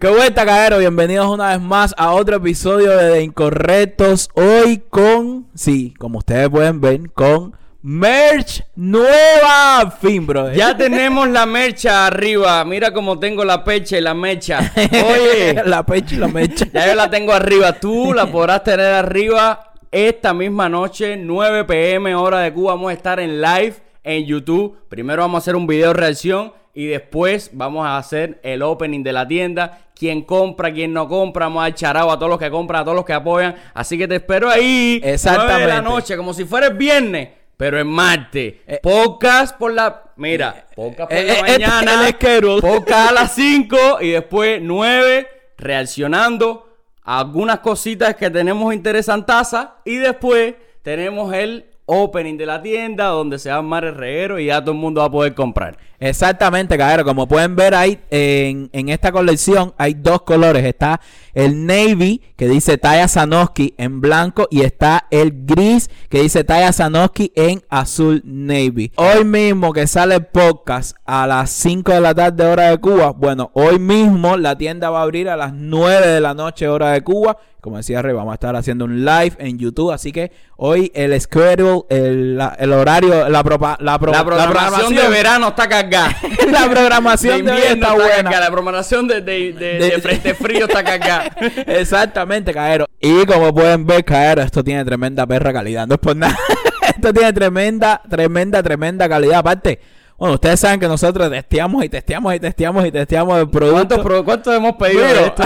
Qué vuelta, cabrero. Bienvenidos una vez más a otro episodio de, de Incorrectos. Hoy con, sí, como ustedes pueden ver, con merch nueva. Fin, bro. Ya tenemos la mercha arriba. Mira cómo tengo la pecha y la mecha. Oye, la pecha y la mecha. ya yo la tengo arriba. Tú la podrás tener arriba esta misma noche, 9 pm, hora de Cuba. Vamos a estar en live en YouTube. Primero vamos a hacer un video reacción y después vamos a hacer el opening de la tienda. Quién compra, quién no compra. Vamos a echar agua a todos los que compran, a todos los que apoyan. Así que te espero ahí. Exactamente. 9 de la noche, como si fuera el viernes. Pero es martes. podcast por la. Mira, podcast por eh, la eh, este mañana. podcast a las 5 y después 9 reaccionando a algunas cositas que tenemos interesantazas. Y después tenemos el opening de la tienda donde se va a armar el reguero y ya todo el mundo va a poder comprar. Exactamente, cabrero. Como pueden ver ahí en, en esta colección hay dos colores. Está el navy que dice Taya Sanoski en blanco y está el gris que dice Taya Sanoski en azul navy. Hoy mismo que sale el podcast a las 5 de la tarde hora de Cuba. Bueno, hoy mismo la tienda va a abrir a las 9 de la noche hora de Cuba. Como decía Rey, vamos a estar haciendo un live en YouTube. Así que hoy el schedule, el, la- el horario, la, propa- la, pro- La programación de verano está cargada. la programación de, invierno está está buena. cargada. La programación de, de, de- De- de frente frío está cargada. Exactamente, Caero. Y como pueden ver, Caero, esto tiene tremenda perra calidad. No es por nada. esto tiene tremenda, tremenda, tremenda calidad. Aparte, bueno, ustedes saben que nosotros testeamos y testeamos y testeamos y testeamos el producto. ¿Cuántos, cuántos hemos pedido de esto?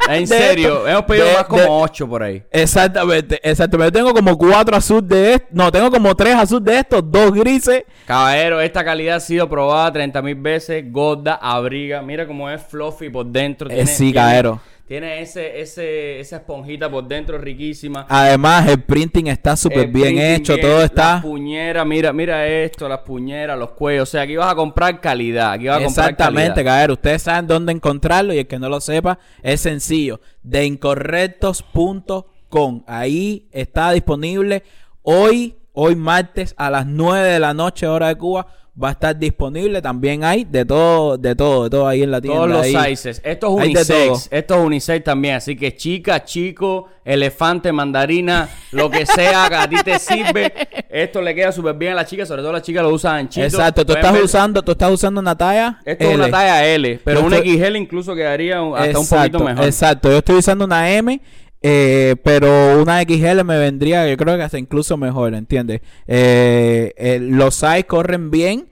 En serio, hemos pedido de- más como de- 8 por ahí. Exactamente, exactamente. Yo tengo como cuatro azul de estos. No, tengo como tres azul de estos, dos grises. Caballero, esta calidad ha sido probada 30 mil veces. Gorda, abriga. Mira cómo es fluffy por dentro. Eh, sí, caballero. Tiene ese, ese, esa esponjita por dentro riquísima. Además, el printing está súper bien hecho, bien, todo Las está. puñeras, mira, mira esto, las puñeras, los cuellos. O sea, aquí vas a comprar calidad. Aquí vas a comprar Exactamente, caballero. Ustedes saben dónde encontrarlo y el que no lo sepa es sencillo. Deincorrectos.com. Ahí está disponible hoy, hoy martes a las 9 de la noche, hora de Cuba. Va a estar disponible. También hay de todo, de todo, de todo ahí en la tienda. Todos los ahí. sizes. Esto es unisex. Esto es unisex también. Así que chica, chico, elefante, mandarina, lo que sea que a ti te sirve. Esto le queda súper bien a la chica. Sobre todo las chicas lo usan anchito. Exacto, tú estás ver- usando, tú estás usando una talla. Esto es una talla L. Pero Yo un estoy- XL incluso quedaría hasta un poquito mejor. Exacto, yo estoy usando una M, eh, pero una XL me vendría, yo creo que hasta incluso mejor, ¿entiendes? Eh, eh, los size corren bien,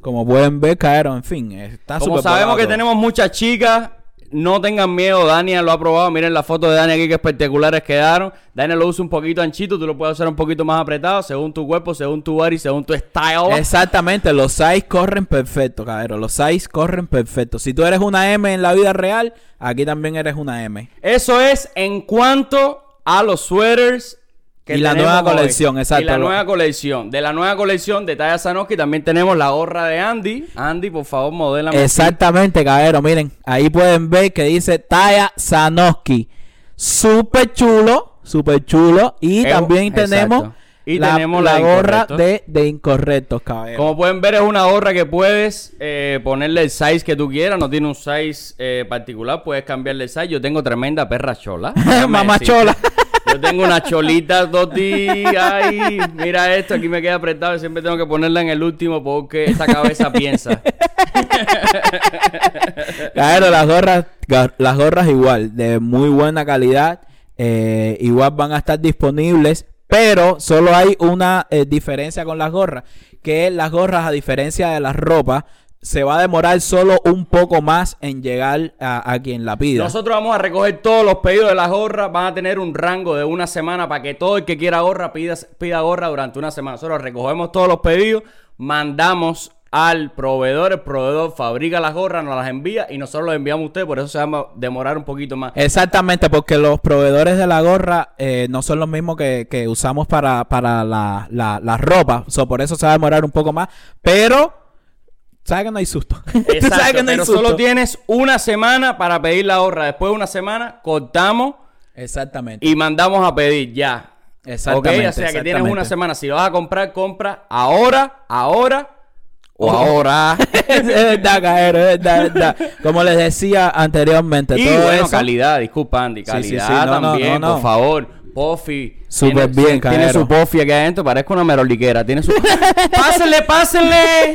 como pueden ver, cayeron, en fin, está Como sabemos que tenemos muchas chicas, no tengan miedo. Dania lo ha probado. Miren la foto de Dania aquí que espectaculares quedaron. Dania lo usa un poquito anchito. Tú lo puedes hacer un poquito más apretado según tu cuerpo, según tu body, según tu style. Exactamente, los size corren perfecto, cabrón. Los size corren perfecto. Si tú eres una M en la vida real, aquí también eres una M. Eso es en cuanto a los sweaters. Y la nueva hoy. colección, exacto. Y la nueva colección. De la nueva colección de Talla Sanoski también tenemos la gorra de Andy. Andy, por favor, modélame. Exactamente, cabrón. Miren, ahí pueden ver que dice Taya Sanoski. Súper chulo, súper chulo. Y también exacto. tenemos, Y la, tenemos la gorra de, de incorrectos, cabrón. Como pueden ver, es una gorra que puedes eh, ponerle el size que tú quieras. No tiene un size eh, particular. Puedes cambiarle el size. Yo tengo tremenda perra chola. Mamá decirte. chola. Yo tengo una cholita dos días. Ay, mira esto. Aquí me queda apretado. Siempre tengo que ponerla en el último porque esta cabeza piensa. Cabrón, las gorras, las gorras igual, de muy buena calidad. eh, igual van a estar disponibles. Pero solo hay una eh, diferencia con las gorras. Que las gorras, a diferencia de las ropas, se va a demorar solo un poco más en llegar a, a quien la pida. Nosotros vamos a recoger todos los pedidos de las gorras. Van a tener un rango de una semana para que todo el que quiera gorra pida, pida gorra durante una semana. Nosotros recogemos todos los pedidos, mandamos al proveedor, el proveedor fabrica las gorras, nos las envía y nosotros las enviamos a usted, por eso se va a demorar un poquito más. Exactamente, porque los proveedores de la gorra eh, no son los mismos que, que usamos para, para la, la, la ropa. So, por eso se va a demorar un poco más. Pero, ¿sabes que no hay susto? Tú sabes Exacto, que no hay pero susto. solo tienes una semana para pedir la gorra. Después de una semana, cortamos Exactamente. y mandamos a pedir ya. Exactamente, Ok, o sea que tienes una semana. Si lo vas a comprar, compra ahora, ahora o ahora. es verdad, Caero, es verdad, es verdad. Como les decía anteriormente, y todo bueno, eso- calidad, disculpa Andy, Sí, sí, calidad sí, no, no, también, no, no. por favor. Puffy. Súper bien, Tiene Caero. su Puffy aquí adentro, parezco una meroliquera. Tiene su... ¡Pásenle, pásenle!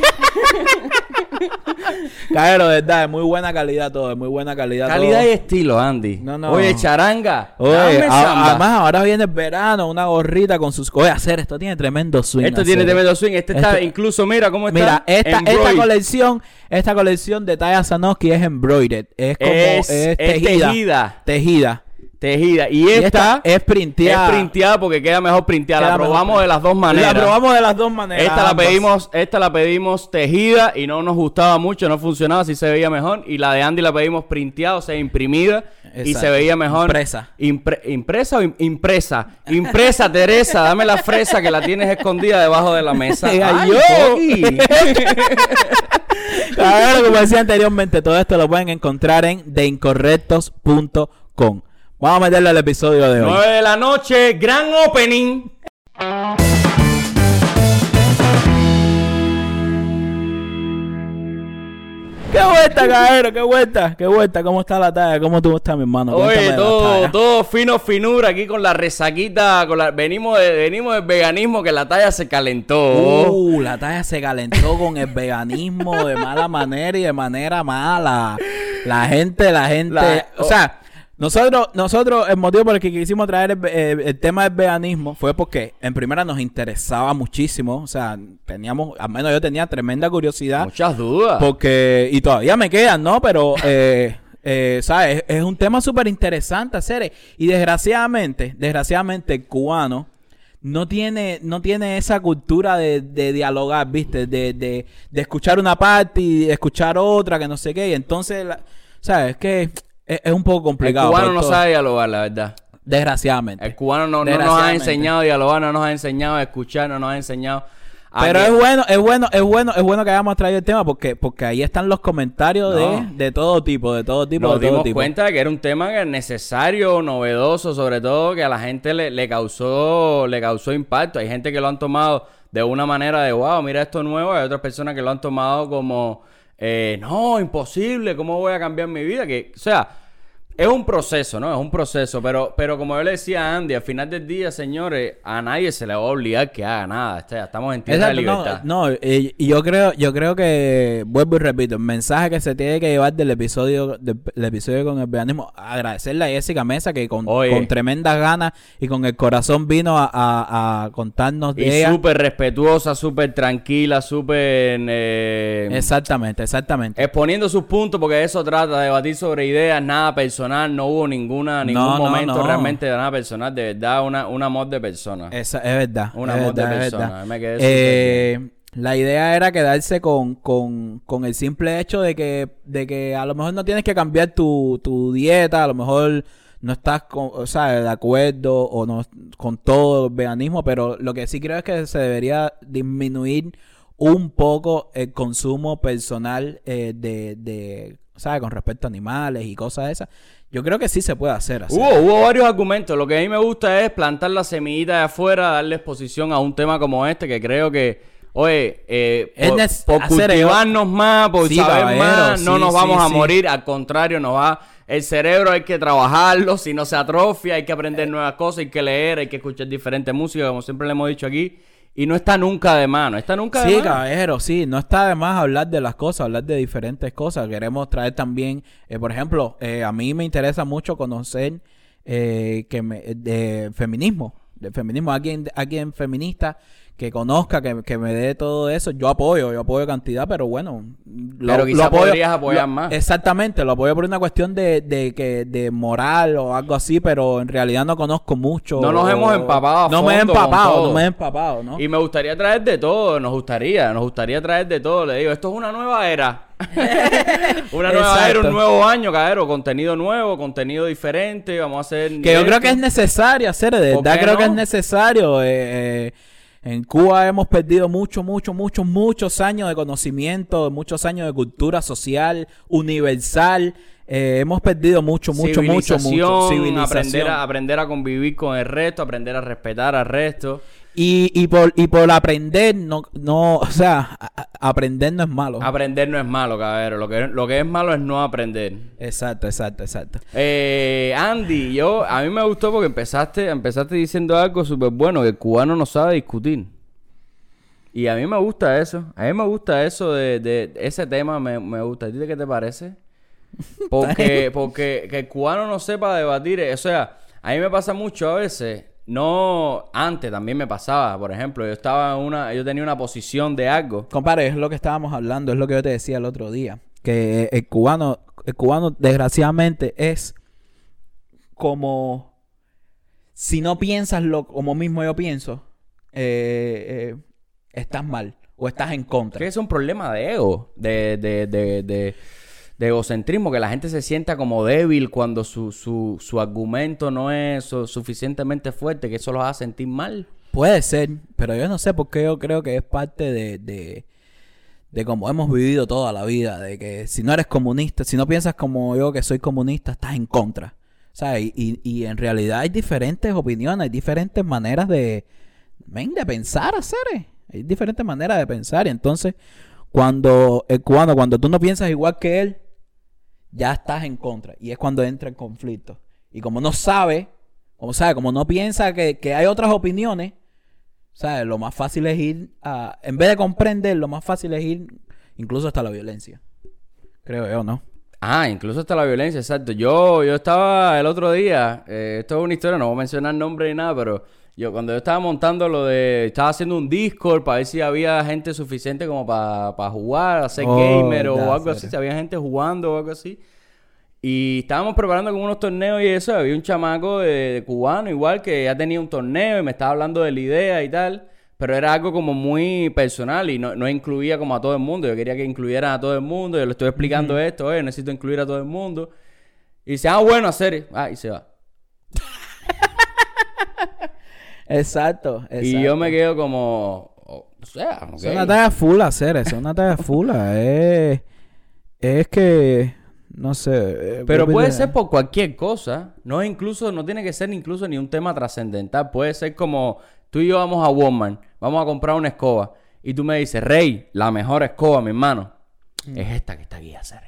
Caero, de verdad, es muy buena calidad todo, es muy buena calidad calidad todo. y estilo, Andy. No, no. Oye, charanga. Oye, a- además ahora viene el verano, una gorrita con sus... Oye, hacer esto tiene tremendo swing. Esto tiene tremendo swing. Este está, incluso, mira cómo está. Mira, esta, esta colección, esta colección de Taya Sanoski es embroidered, es como Es- es, es tejida, tejida. tejida. Tejida. Y Y esta, es printeada. es printeada porque queda mejor printeada. Queda La mejor probamos de las dos maneras. La probamos de las dos maneras. Esta la pedimos, esta la pedimos tejida y no nos gustaba mucho, no funcionaba, así se veía mejor. Y la de Andy la pedimos printeada, o sea, imprimida y Exacto. se veía mejor. Impresa. Impre- ¿Impresa o im- impresa? Impresa, Teresa, dame la fresa que la tienes escondida debajo de la mesa. Ay, ¡Ay, yo. Claro, como decía anteriormente, todo esto lo pueden encontrar en deincorrectos.com. Vamos a meterle al episodio de hoy. 9 de la noche, gran opening. ¡Qué vuelta, caero! ¡Qué vuelta! ¡Qué vuelta! ¿Cómo está la talla? ¿Cómo tú estás, mi hermano? Oye, todo, todo fino finura aquí con la resaquita, con la, venimos, de, venimos del veganismo que la talla se calentó. Uh, la talla se calentó con el veganismo de mala manera y de manera mala. La gente, la gente. La- o sea, nosotros, nosotros, el motivo por el que quisimos traer el, el- el tema del veganismo fue porque en primera nos interesaba muchísimo. O sea, teníamos, al menos yo tenía tremenda curiosidad. Muchas dudas. Porque, y todavía me quedan, ¿no? Pero, eh, eh, ¿sabes? Es, es un tema súper interesante hacer. Y desgraciadamente, desgraciadamente, el cubano no tiene, no tiene esa cultura de, de dialogar, ¿viste? De, de, de escuchar una parte y escuchar otra, que no sé qué. Y entonces, la- ¿sabes? Es que es, es un poco el complicado. cubano por no sabe dialogar, la verdad. Desgraciadamente. El cubano no, no nos ha enseñado a dialogar, no nos ha enseñado a escuchar, no nos ha enseñado a Pero que- es bueno, es bueno, es bueno, es bueno que hayamos traído el tema porque, porque ahí están los comentarios No. de, de todo tipo, de todo tipo, nos de todo dimos tipo. cuenta de que era un tema que es necesario, novedoso, sobre todo que a la gente le, le causó le causó impacto. Hay gente que lo han tomado de una manera de wow, mira esto nuevo, hay otras personas que lo han tomado como eh, no, imposible, ¿cómo voy a cambiar mi vida? Que, o sea, es un proceso, ¿no? Es un proceso, pero, pero como yo le decía a Andy, al final del día, señores, a nadie se le va a obligar que haga nada. O sea, estamos en tierra de Exacto, no, libertad. no, y, y yo creo, yo creo que vuelvo y repito, el mensaje que se tiene que llevar del episodio, del, del episodio con el veganismo, agradecerle a Jessica Mesa que con, Oye. con tremendas ganas y con el corazón vino a, a- a contarnos de Y ella. súper respetuosa, súper tranquila, súper... eh, Exactamente, exactamente. exponiendo sus puntos, porque eso trata, de debatir sobre ideas, nada personal, no hubo ninguna, ningún No, momento no. realmente de nada personal, de verdad, una, un amor de persona. Esa- es verdad. Un amor de verdad, persona, verdad. me quedé Eh, la idea era quedarse con, con, con el simple hecho de que, de que a lo mejor no tienes que cambiar tu, tu dieta, a lo mejor no estás con, o sea, de acuerdo o no con todo el veganismo, pero lo que sí creo es que se debería disminuir un poco el consumo personal eh, de, de, ¿sabes? Con respecto a animales y cosas esas. Yo creo que sí se puede hacer así. Hubo, hubo varios argumentos. Lo que a mí me gusta es plantar la semillita de afuera, darle exposición a un tema como este, que creo que, oye, eh, Es por, cultivarnos más, por Sí, saber más, no sí, nos vamos a morir. Al contrario, nos va. El cerebro hay que trabajarlo, si no se atrofia, hay que aprender nuevas cosas, hay que leer, hay que escuchar diferentes músicas, como siempre le hemos dicho aquí. Y no está nunca de mano, está nunca de Sí, mano. caballero, sí, no está de más hablar de las cosas, hablar de diferentes cosas. Queremos traer también, eh, por ejemplo, eh, a mí me interesa mucho conocer eh, que me, de feminismo, de feminismo, alguien, alguien feminista que conozca, que, que me dé todo eso. Yo apoyo, yo apoyo cantidad, pero bueno, lo, Pero quizá podrías apoyar lo- más. Exactamente, lo apoyo por una cuestión de, de que de moral o algo así, pero en realidad no conozco mucho. No nos hemos empapado a No me he empapado, no me he empapado, ¿no? Y me gustaría traer de todo, nos gustaría, nos gustaría traer de todo. Le digo, esto es una nueva era. una nueva Exacto. era, un nuevo año, cadero. Contenido nuevo, contenido diferente. Vamos a hacer. Que yo creo que es necesario hacer, de ¿Por verdad creo que es necesario. eh, eh, en Cuba hemos perdido mucho, mucho, mucho, muchos años de conocimiento, muchos años de cultura social, universal. eh, hemos perdido mucho, mucho, mucho, mucho. Civilización. Aprender a, aprender a convivir con el resto, aprender a respetar al resto. Y, y, por, y por aprender, no, no, o sea, a- aprender no es malo. Aprender no es malo, cabrero. Lo que, lo que es malo es no aprender. Exacto, exacto, exacto. Eh, Andy, yo a mí me gustó porque empezaste, empezaste diciendo algo súper bueno, que el cubano no sabe discutir. Y a mí me gusta eso. A mí me gusta eso de, de ese tema, me, me gusta. ¿A ti de qué te parece? Porque, porque que el cubano no sepa debatir, o sea, a mí me pasa mucho a veces. No, antes también me pasaba, por ejemplo, yo estaba en una, yo tenía una posición de algo. Compadre, es lo que estábamos hablando, es lo que yo te decía el otro día. Que el cubano, el cubano desgraciadamente es como si no piensas lo como mismo yo pienso, eh, eh, estás mal o estás en contra. Que es un problema de ego, de, de, de, de, de egocentrismo, que la gente se sienta como débil cuando su, su, su argumento no es su- suficientemente fuerte, que eso los hace sentir mal. Puede ser, pero yo no sé por qué yo creo que es parte de, de, de cómo hemos vivido toda la vida, de que si no eres comunista, si no piensas como yo que soy comunista, estás en contra. Y, y, y en realidad hay diferentes opiniones, hay diferentes maneras de, de pensar, hacer. Hay diferentes maneras de pensar. Y entonces, cuando el cubano, cuando tú no piensas igual que él, ya estás en contra. Y es cuando entra el conflicto. Y como no sabe, como sabe, como no piensa que, que hay otras opiniones, ¿sabes? Lo más fácil es ir a. En vez de comprender, lo más fácil es ir incluso hasta la violencia. Creo yo, ¿no? Ah, incluso hasta la violencia, exacto. Yo, yo estaba el otro día, eh, esto es una historia, no voy a mencionar nombre ni nada, pero yo cuando yo estaba montando lo de, estaba haciendo un Discord para ver si había gente suficiente como para jugar, hacer Oh, gamer o algo así, si había gente jugando o algo así. Y estábamos preparando como unos torneos y eso, había un chamaco de, de cubano igual que ya tenía un torneo y me estaba hablando de la idea y tal, pero era algo como muy personal y no, no incluía como a todo el mundo, yo quería que incluyeran a todo el mundo, yo le estoy explicando esto, eh, necesito incluir a todo el mundo. Y dice, ah, bueno, hacer, ah, y se va. Exacto, exacto. Y yo me quedo como, o sea, ok. Es una talla full hacer es una talla full. es, es que, no sé. eh, Pero puede ser por cualquier cosa. No es incluso, no tiene que ser incluso ni un tema trascendental. Puede ser como tú y yo vamos a Walmart, vamos a comprar una escoba. Y tú me dices, Rey, la mejor escoba, mi hermano. Mm. Es esta que está aquí, hacer.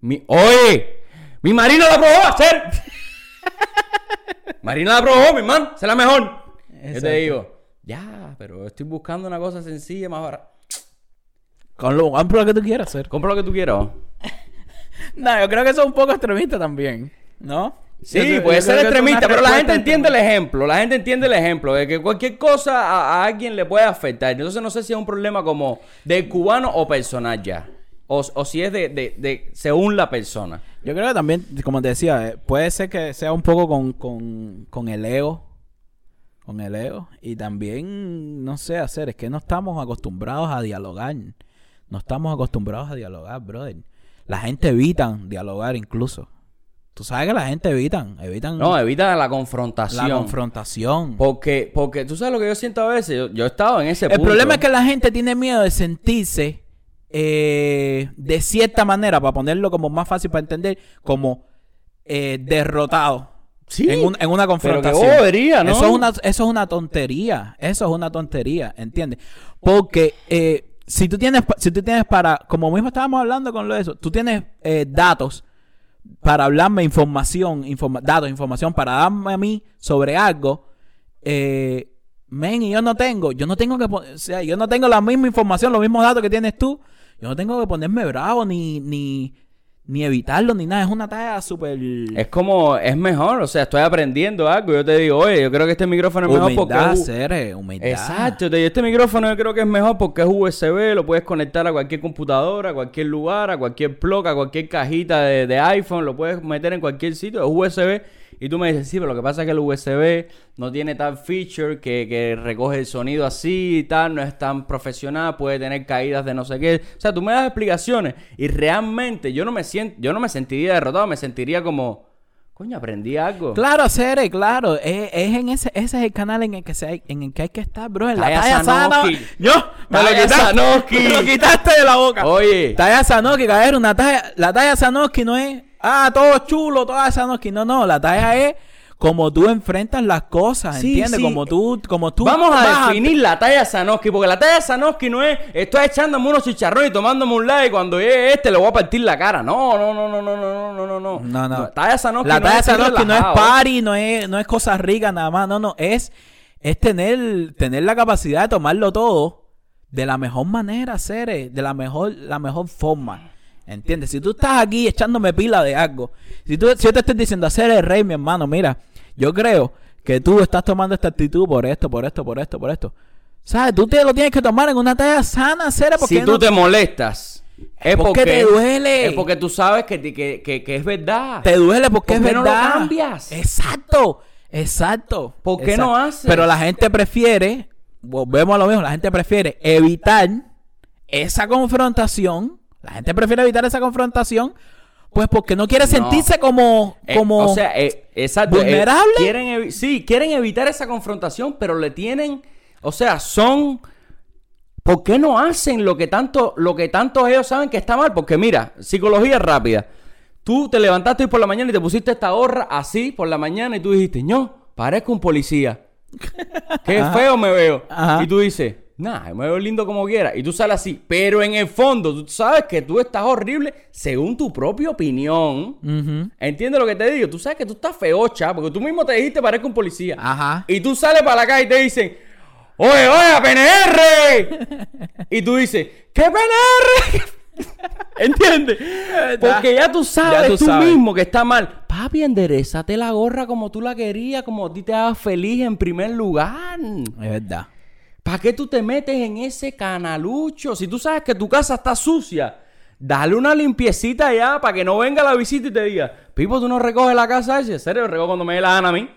Mi, Oye, mi marino la probó, hacer. Marina la probó, mi hermano, es la mejor. Yo te digo, ya, pero estoy buscando una cosa sencilla, más barata. Con lo amplio que tú quieras hacer. Compra lo que tú quieras. No, yo creo que eso es un poco extremista también, ¿no? Sí, Yo puede yo ser extremista, pero la gente entiende el ejemplo. La gente entiende el ejemplo de que cualquier cosa a, a alguien le puede afectar. Entonces no sé si es un problema como de cubano o personal ya. O, o si es de, de, de según la persona. Yo creo que también, como te decía, eh, puede ser que sea un poco con, con, con el ego. Con el ego. Y también, no sé, hacer, es que no estamos acostumbrados a dialogar. No estamos acostumbrados a dialogar, brother. La gente evita dialogar incluso. Tú sabes que la gente evitan, evitan No, evita la confrontación. la confrontación. Porque, porque tú sabes lo que yo siento a veces. Yo, yo he estado en ese El punto. problema es que la gente tiene miedo de sentirse eh, de cierta manera, para ponerlo como más fácil para entender, como eh, derrotado. Sí, en, un- en una pero confrontación. bobería, ¿no? Eso es una, eso es una tontería. Eso es una tontería, ¿entiendes? Porque eh, si tú tienes, si tú tienes para, como mismo estábamos hablando con lo de eso, tú tienes eh, datos para hablarme información, informa- datos, información para darme a mí sobre algo, eh, men, y yo no tengo, yo no tengo que, o sea, yo no tengo la misma información, los mismos datos que tienes tú, yo no tengo que ponerme bravo ni, ni, ni evitarlo ni nada, es una tarea súper... Es como, es mejor, o sea, estoy aprendiendo algo. Yo te digo, oye, yo creo que este micrófono es mejor porque... Es Cere, humildad. Exacto, te digo, este micrófono yo creo que es mejor porque es USB, lo puedes conectar a cualquier computadora, a cualquier lugar, a cualquier plug, a cualquier cajita de, de iPhone, lo puedes meter en cualquier sitio, es USB. Y tú me dices, sí, pero lo que pasa es que el USB no tiene tal feature que, que recoge el sonido así y tal, no es tan profesional, puede tener caídas de no sé qué. O sea, tú me das explicaciones y realmente yo no me siento, yo no me sentiría derrotado, me sentiría como, coño, aprendí algo. Claro, Cere, claro. Es, es en ese, ese es el canal en el que se hay- en el que hay que estar, bro. En la sana. Sanoki. Yo, me lo quitaste. Sanoki. Me lo quitaste de la boca. Oye. Talla Sanoki, cabrón, una talla, la talla Sanoki no es, ah, todo chulo, toda Sanoki. No, no, la talla es como tú enfrentas las cosas, Sí, ¿entiendes? sí. Como tú, como tú Vamos a definir la talla Sanoski, porque la talla Sanoski no es estoy echándome unos chicharrones y tomándome un like y cuando llegue este le voy a partir la cara. No, no, no, no, no, no, no, no, no. No, no. Talla Sanoski La no talla es estar Sanoski no es party, no es, no es cosas ricas nada más, no, no, es, es tener, tener la capacidad de tomarlo todo de la mejor manera, hacer de la mejor, la mejor forma. ¿Entiendes? Si tú estás aquí echándome pila de algo, si, tú, si yo te estoy diciendo hacer el rey, mi hermano, mira, yo creo que tú estás tomando esta actitud por esto, por esto, por esto, por esto. ¿Sabes? Tú te lo tienes que tomar en una talla sana, seria, porque Si tú te molestas, es porque porque te duele. Es porque tú sabes que, que, que, que es verdad. Te duele porque ¿Por es qué no lo verdad. cambias? Exacto, exacto. ¿Por qué Exacto. no haces? Pero la gente prefiere, volvemos a lo mismo, la gente prefiere evitar esa confrontación. La gente prefiere evitar esa confrontación, pues porque no quiere sentirse como, Eh, como o sea, eh, exacto. eh, vulnerable. quieren sí, quieren evitar esa confrontación, pero le tienen, o sea, son ¿Por qué no hacen lo que tanto lo que tanto ellos saben que está mal? Porque mira, psicología rápida. Tú te levantaste hoy por la mañana y te pusiste esta gorra así por la mañana y tú dijiste, "No, parezco un policía." Qué feo me veo. Ajá. Y tú dices, "Nah, me veo lindo como quiera." Y tú sales así, pero en el fondo tú sabes que tú estás horrible según tu propia opinión. Ujú. ¿Entiendes lo que te digo? Tú sabes que tú estás feocha, porque tú mismo te dijiste parezco un policía. Ajá. Y tú sales para la calle y te dicen, oye, oye, PNR. y tú dices, ¿qué PNR? ¿Entiendes? Porque ya tú sabes Ya tú tú, sabes. mismo que está mal. Papi, enderezate la gorra como tú la querías, como a ti te hagas feliz en primer lugar. Es verdad. ¿Para qué tú te metes en ese canalucho? Si tú sabes que tu casa está sucia, dale una limpiecita ya para que no venga la visita y te diga, Pipo, tú no recoges la casa esa. En serio, recojo cuando me dé la gana a mí.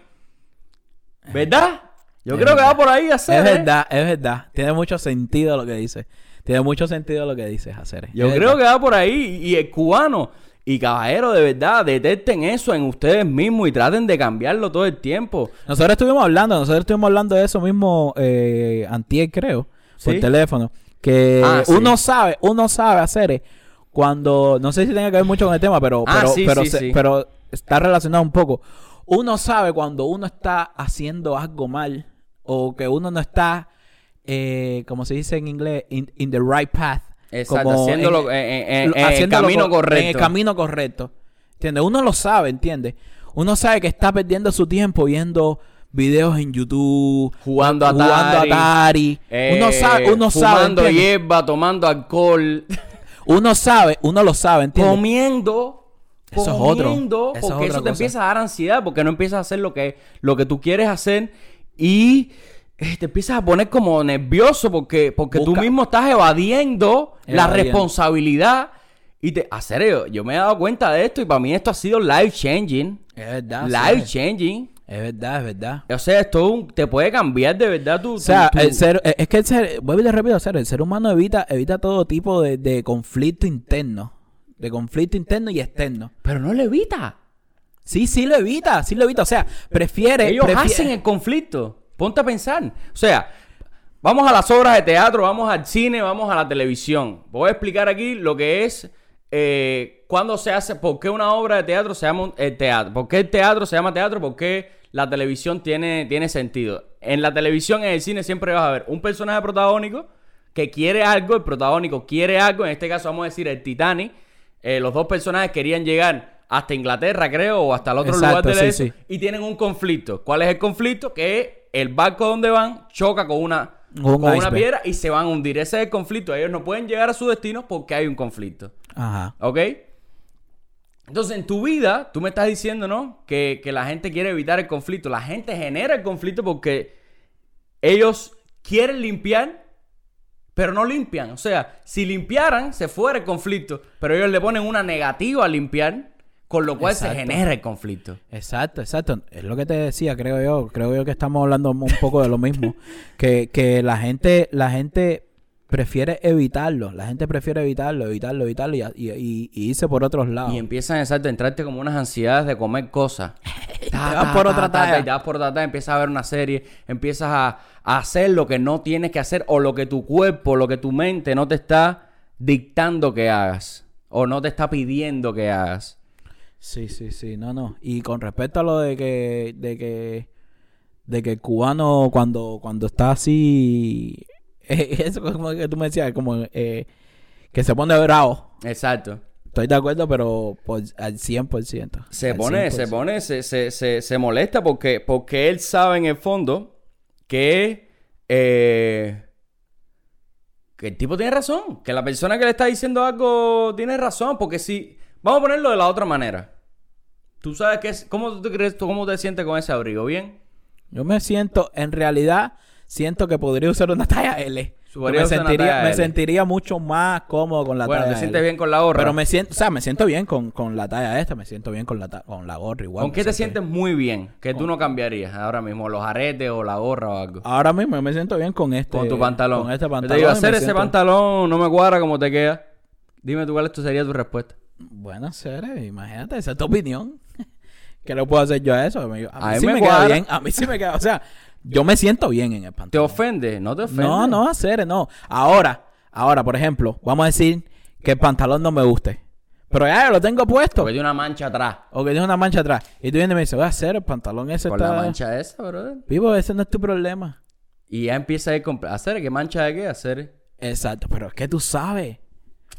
¿Verdad? Yo Es creo que va por ahí a hacer. Es ¿eh? verdad, es verdad. Tiene mucho sentido lo que dices. Tiene mucho sentido lo que dices, hacer. Yo creo que va por ahí. Y el cubano y caballero, de verdad, detecten eso en ustedes mismos y traten de cambiarlo todo el tiempo. Nosotros estuvimos hablando, nosotros estuvimos hablando de eso mismo eh, antier, creo, por Sí. teléfono. Que Ah, sí. uno sabe, uno sabe hacer cuando, no sé si tenga que ver mucho con el tema, pero, Ah, pero, sí, pero, sí, se- sí. pero está relacionado un poco. Uno sabe cuando uno está haciendo algo mal o que uno no está, eh, como se dice en inglés, in, in the right path. Exacto, como haciéndolo en- en- en- en el camino co- En correcto. el camino correcto. ¿Entiendes? Uno lo sabe, ¿entiendes? Uno sabe que está perdiendo su tiempo viendo videos en YouTube, Jugando a jugando Atari. Atari. uno eh, sabe, uno sabe, Fumando ¿entiendes? hierba, tomando alcohol. Uno sabe, uno lo sabe, ¿entiendes? comiendo. Eso es otro. Eso porque eso te cosa. empieza a dar ansiedad, porque no empiezas a hacer lo que, lo que tú quieres hacer y eh, te empiezas a poner como nervioso porque, porque tú mismo estás evadiendo, la responsabilidad. Y te, a serio, yo me he dado cuenta de esto y para mí esto ha sido life changing. Es verdad. life sí. changing. Es verdad, es verdad. O sea, esto te puede cambiar de verdad tu... O sea, tu- tu- el ser, eh, es que el ser, vuelvo y te repito, ser, el ser humano evita, evita todo tipo de, de conflicto interno. De conflicto interno y externo. Pero no lo evita. Sí, sí lo evita, sí lo evita. O sea, prefiere. Ellos prefiere- hacen el conflicto. Ponte a pensar. O sea, vamos a las obras de teatro, vamos al cine, vamos a la televisión. Voy a explicar aquí lo que es eh, cuándo se hace, por qué una obra de teatro se llama eh, teatro, por qué el teatro se llama teatro, por qué la televisión tiene, tiene sentido. En la televisión, en el cine, siempre vas a ver un personaje protagónico que quiere algo, el protagónico quiere algo, en este caso vamos a decir el Titanic. Eh, los dos personajes querían llegar hasta Inglaterra, creo, o hasta el otro Exacto, lugar sí, este, sí. y tienen un conflicto. ¿Cuál es el conflicto? Que el barco donde van choca con una, Un con una piedra y se van a hundir. Ese es el conflicto. Ellos no pueden llegar a su destino porque hay un conflicto. Ajá. ¿Ok? Entonces, en tu vida, tú me estás diciendo, ¿no? Que, que la gente quiere evitar el conflicto. La gente genera el conflicto porque ellos quieren limpiar, pero no limpian. O sea, si limpiaran, se fuera el conflicto. Pero ellos le ponen una negativa a limpiar, con lo cual se genera el conflicto. Exacto, exacto. Es lo que te decía, creo yo. Creo yo que estamos hablando un poco de lo mismo. que, que la gente, la gente prefiere evitarlo. La gente prefiere evitarlo, evitarlo, evitarlo y, y, y- y irse por otros lados. Y empiezan exacto, a entrarte como unas ansiedades de comer cosas. Ta, vas por otra talla. y te vas por otra talla, empiezas a ver una serie, empiezas a, a hacer lo que no tienes que hacer o lo que tu cuerpo, lo que tu mente no te está dictando que hagas o no te está pidiendo que hagas. Sí, sí, sí, no, no. Y con respecto a lo de que, de que, de que el cubano cuando, cuando está así, eso como que tú me decías, como eh, que se pone bravo. Exacto. Estoy de acuerdo, pero por, al 100%. Se al pone, se 100%. pone, se, se, se, se molesta porque, porque él sabe en el fondo que, eh, que el tipo tiene razón. Que la persona que le está diciendo algo tiene razón. Porque si. Vamos a ponerlo de la otra manera. Tú sabes que es. ¿Cómo tú te crees, tú- cómo te sientes con ese abrigo? ¿Bien? Yo me siento, en realidad, siento que podría usar una talla L. Me sentiría, me sentiría mucho más cómodo con la bueno, talla te sientes L. bien con la gorra. Pero me siento, o sea, me siento bien con, con la talla esta, me siento bien con la, con la gorra igual. ¿Con qué te sientes muy bien? Que tú no cambiarías ahora mismo. Los aretes o la gorra o algo. Ahora mismo yo me siento bien con este. con tu pantalón. Con este Yo pantalón. Te digo, hacer ese siento- pantalón no me cuadra como te queda. Dime tú cuál esto sería tu respuesta. Bueno, Cere, imagínate, esa es tu opinión. ¿Qué le puedo hacer yo a eso? A mí, A mí sí me me, queda bien. A mí sí me queda. O sea, yo me siento bien en el ¿Te pantalón. ofende? ¿No te ofende? No, no, Cere, no. Ahora, ahora, por ejemplo, vamos a decir que el pantalón no me guste. Pero ya lo tengo puesto. Porque tiene una mancha atrás. O que tiene una mancha atrás. Y tú vienes y me dices, voy a hacer el pantalón ese Con está... la mancha esa, brother. Vivo, ese no es tu problema. Y ya empieza a ir con... ¿Hacer? ¿Qué mancha de qué? ¿Hacer? Exacto, pero es que tú sabes.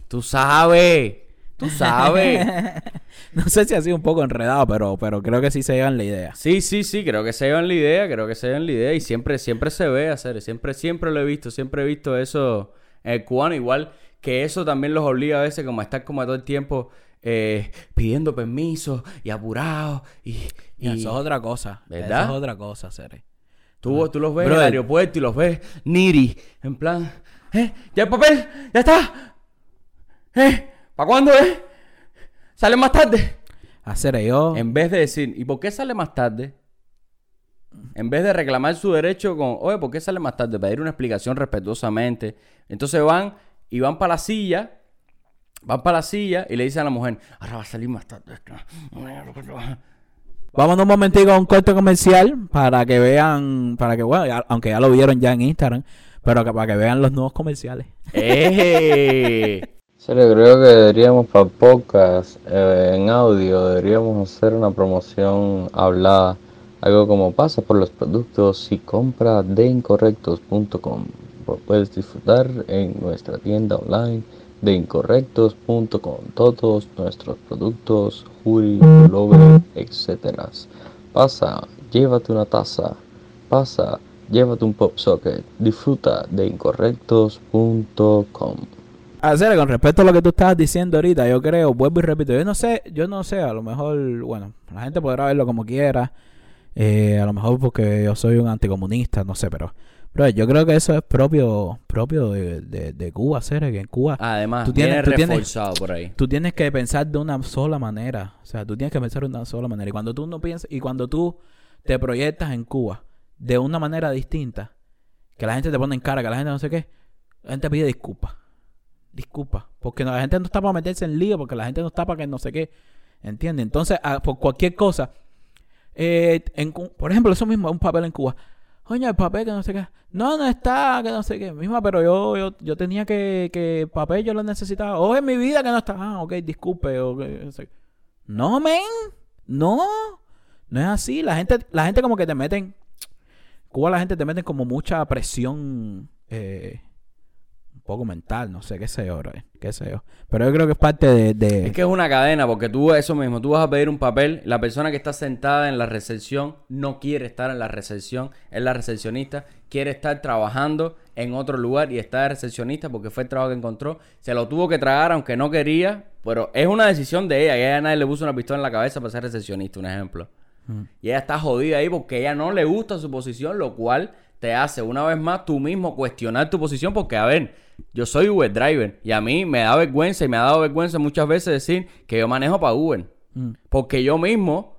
Tú sabes. Tú sabes. no sé si ha sido un poco enredado, pero, pero creo que sí se llevan la idea. sí, sí, sí. Creo que se llevan la idea. Creo que se llevan la idea. Y siempre, siempre se ve hacer. Siempre, siempre lo he visto. Siempre he visto eso en el cubano. Igual que eso también los obliga a veces como a estar como todo el tiempo eh, pidiendo permiso y apurados. Y, eso es otra cosa. ¿Verdad? Eso es otra cosa, Cere. Tú, tú los ves en el aeropuerto y los ves niri. En plan, ¿eh? ¿Ya el papel? ¿Ya está? ¿Eh? ¿Para cuándo es? ¿Sale más tarde? Hacer yo... En vez de decir, ¿y por qué sale más tarde? En vez de reclamar su derecho con, oye, ¿por qué sale más tarde? Pedir una explicación respetuosamente. Entonces van y van para la silla, van para la silla y le dicen a la mujer, ahora va a salir más tarde. Vámonos un momentico a un corte comercial para que vean, para que, bueno, ya- aunque ya lo vieron ya en Instagram, pero que, para que vean los nuevos comerciales. ¡Eh! Serio, creo que deberíamos para podcast eh, en audio, deberíamos hacer una promoción hablada, algo como pasa por los productos y compra de incorrectos.com. Puedes disfrutar en nuestra tienda online de incorrectos.com todos nuestros productos, jury, pullover, etc. Pasa, llévate una taza, pasa, llévate un pop socket, disfruta de incorrectos.com. Hacer con respecto a lo que tú estabas diciendo ahorita, yo creo, vuelvo y repito, yo no sé, yo no sé, a lo mejor, bueno, la gente podrá verlo como quiera, eh, a lo mejor porque yo soy un anticomunista, no sé, pero, pero yo creo que eso es propio, propio de, de, de Cuba, hacer que en Cuba Además, Tú tienes- tú tienes- por ahí. tú tienes que pensar de una sola manera. O sea, tú tienes que pensar de una sola manera. Y cuando tú no piensas, y cuando tú te proyectas en Cuba de una manera distinta, que la gente te pone en cara, que la gente no sé qué, la gente pide disculpas. Disculpas. Porque la gente no está para meterse en lío, porque la gente no está para que no sé qué. ¿Entiendes? Entonces, a- por cualquier cosa. eh, por ejemplo, eso mismo, un papel en Cuba. Coño, el papel que no sé qué. No, no está, que no sé qué. Misma, pero yo, yo, yo tenía que, que papel yo lo necesitaba. O en mi vida que no está. Ah, ok, disculpe. O que, no sé. No, men. No. No es así. La gente, la gente como que te meten. Cuba la gente te meten como mucha presión. eh, poco mental, no sé, qué sé yo, bro, qué sé yo. Pero yo creo que es parte de... de- Es que es una cadena, porque tú eso mismo, tú vas a pedir un papel, la persona que está sentada en la recepción no quiere estar en la recepción, es la recepcionista, quiere estar trabajando en otro lugar y está de recepcionista porque fue el trabajo que encontró, se lo tuvo que tragar aunque no quería, pero es una decisión de ella, y a ella nadie le puso una pistola en la cabeza para ser recepcionista, un ejemplo. Y ella está jodida ahí porque ella no le gusta su posición, lo cual te hace una vez más tú mismo cuestionar tu posición porque, a ver, yo soy Uber driver y a mí me da vergüenza y me ha dado vergüenza muchas veces decir que yo manejo para Uber. Mm. Porque yo mismo,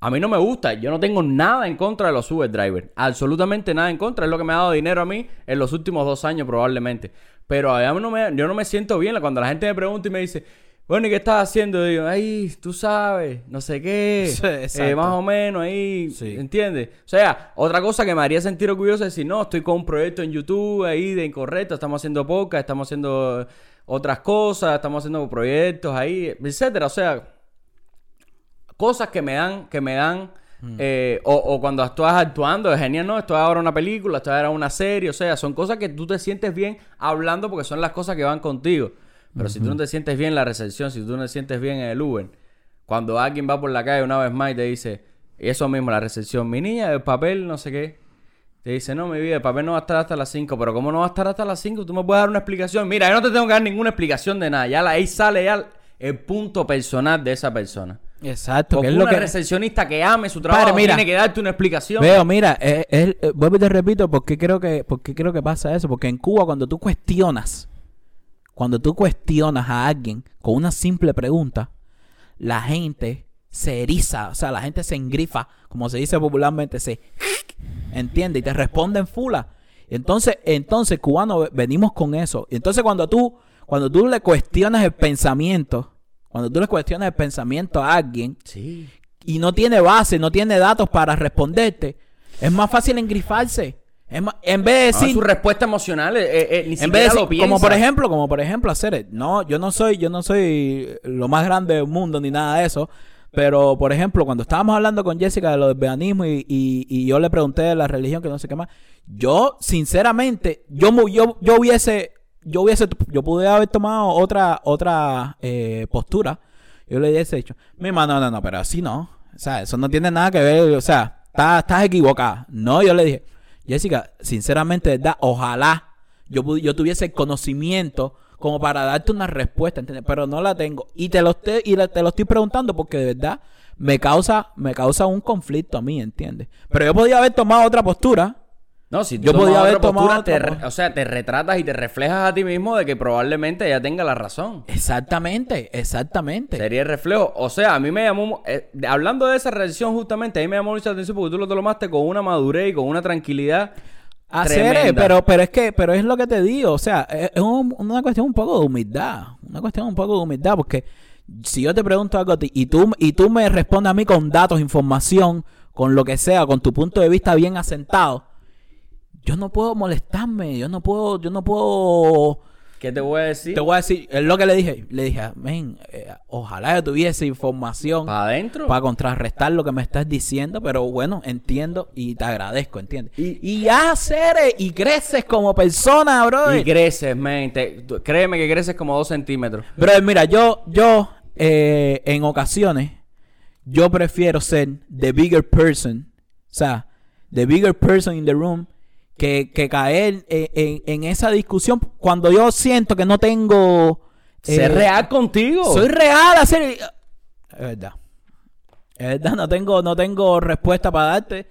a mí no me gusta, yo no tengo nada en contra de los Uber drivers, absolutamente nada en contra, es lo que me ha dado dinero a mí en los últimos dos años probablemente. Pero a mí no me, yo no me siento bien cuando la gente me pregunta y me dice, bueno, ¿y qué estás haciendo? Digo, ay, tú sabes, no sé qué, Sí, eh, más o menos ahí, Sí. ¿entiendes? O sea, otra cosa que me haría sentir orgulloso es decir, no, estoy con un proyecto en YouTube ahí de incorrecto, estamos haciendo podcast, estamos haciendo otras cosas, estamos haciendo proyectos ahí, etcétera. O sea, cosas que me dan, que me dan, Mm. eh, o, o cuando estás actuando, es genial, no, esto es ahora una película, esto es ahora una serie, o sea, son cosas que tú te sientes bien hablando porque son las cosas que van contigo. Pero si tú no te sientes bien en la recepción, si tú no te sientes bien en el Uber, cuando alguien va por la calle una vez más y te dice, eso mismo, la recepción, mi niña, el papel, no sé qué. Te dice, no, mi vida, el papel no va a estar hasta las 5. Pero ¿cómo no va a estar hasta las 5? Tú me puedes dar una explicación. Mira, yo no te tengo que dar ninguna explicación de nada. Ya la- ahí sale ya el punto personal de esa persona. Exacto, Porque que es lo una que... recepcionista que ame su trabajo Padre, mira. tiene que darte una explicación. Veo, mira, eh, es- eh, vuelvo y te repito, porque creo que, porque creo que pasa eso, porque en Cuba cuando tú cuestionas, cuando tú cuestionas a alguien con una simple pregunta, la gente se eriza, o sea, la gente se engrifa, como se dice popularmente, se entiende y te responden fula. Entonces, entonces cubano venimos con eso. Entonces cuando tú, cuando tú le cuestionas el pensamiento, cuando tú le cuestionas el pensamiento a alguien, Sí. y no tiene base, no tiene datos para responderte, es más fácil engrifarse. En vez de No, decir, su respuesta emocional eh, eh, eh, ni en siquiera vez de lo piensa. como por ejemplo, como por ejemplo hacer, no, yo no soy, yo no soy lo más grande del mundo ni nada de eso, pero por ejemplo, cuando estábamos hablando con Jessica de lo del veganismo y, y- y yo le pregunté de la religión que no sé qué más, yo sinceramente, yo yo, yo hubiese, yo hubiese, yo pude haber tomado otra, otra eh, postura. Yo le hubiese dicho, mi no, no, no, pero así no. O sea, eso no tiene nada que ver, o sea, estás, estás equivocada. No, yo le dije, Jessica, sinceramente, verdad, ojalá yo, tuviese el conocimiento como para darte una respuesta, ¿entiendes? Pero no la tengo. Y te lo, estoy, y te lo estoy preguntando porque de verdad me causa, me causa un conflicto a mí, ¿entiendes? Pero yo podía haber tomado otra postura. No, si tú Yo podía haber tomado postura, otra te o sea, te retratas y te reflejas a ti mismo de que probablemente ella tenga la razón. Exactamente, exactamente. Sería el reflejo. O sea, a mí me llamó... eh, hablando de esa reacción justamente, a mí me llamó mucha atención porque tú lo tomaste con una madurez y con una tranquilidad Hacer, eh, pero, pero es que, pero es lo que te digo, o sea, es, es un- una cuestión un poco de humildad, una cuestión un poco de humildad, porque si yo te pregunto algo a ti y tú, y tú me respondes a mí con datos, información, con lo que sea, con tu punto de vista bien asentado, yo no puedo molestarme, yo no puedo, yo no puedo, ¿Qué te voy a decir? te voy a decir, es lo que le dije, le dije, men, eh, ojalá yo tuviese información ¿Para adentro? para contrarrestar lo que me estás diciendo, pero bueno, entiendo y te agradezco, ¿entiendes? Y- Y, seres y creces como persona, bro. Y creces. Te- tú- créeme que creces como dos centímetros. Bro, mira, yo, yo, eh, en ocasiones, yo prefiero ser the bigger person, o sea, the bigger person in the room, que, que caer en, en- en esa discusión cuando yo siento que no tengo... eh, Ser real contigo. Soy real, hacer... Es verdad. Es verdad, no tengo, no tengo respuesta para darte.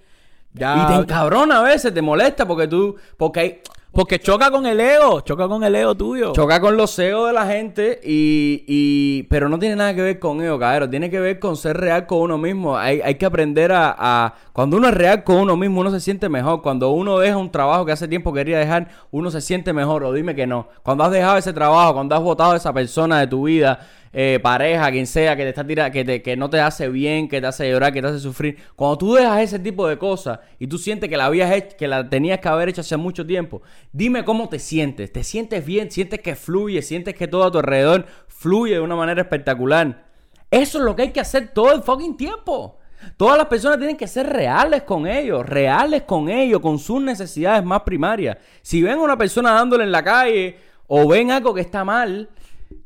Ya, Y te encabrona a veces, te molesta porque tú... Porque hay... porque choca con el ego, choca con el ego tuyo. Choca con los egos de la gente y, y- Pero no tiene nada que ver con ego, cabrón. Tiene que ver con ser real con uno mismo. Hay, hay que aprender a, a- Cuando uno es real con uno mismo, uno se siente mejor. Cuando uno deja un trabajo que hace tiempo quería dejar, uno se siente mejor. O dime que no. Cuando has dejado ese trabajo, cuando has votado a esa persona de tu vida... eh, pareja, quien sea, que te está tira, que, te, que no te hace bien, que te hace llorar, que te hace sufrir. Cuando tú dejas ese tipo de cosas y tú sientes que la habías hecho, que la tenías que haber hecho hace mucho tiempo, dime cómo te sientes. ¿Te sientes bien? ¿Sientes que fluye? ¿Sientes que todo a tu alrededor fluye de una manera espectacular? Eso es lo que hay que hacer todo el fucking tiempo. Todas las personas tienen que ser reales con ellos, reales con ellos, con sus necesidades más primarias. Si ven a una persona dándole en la calle o ven algo que está mal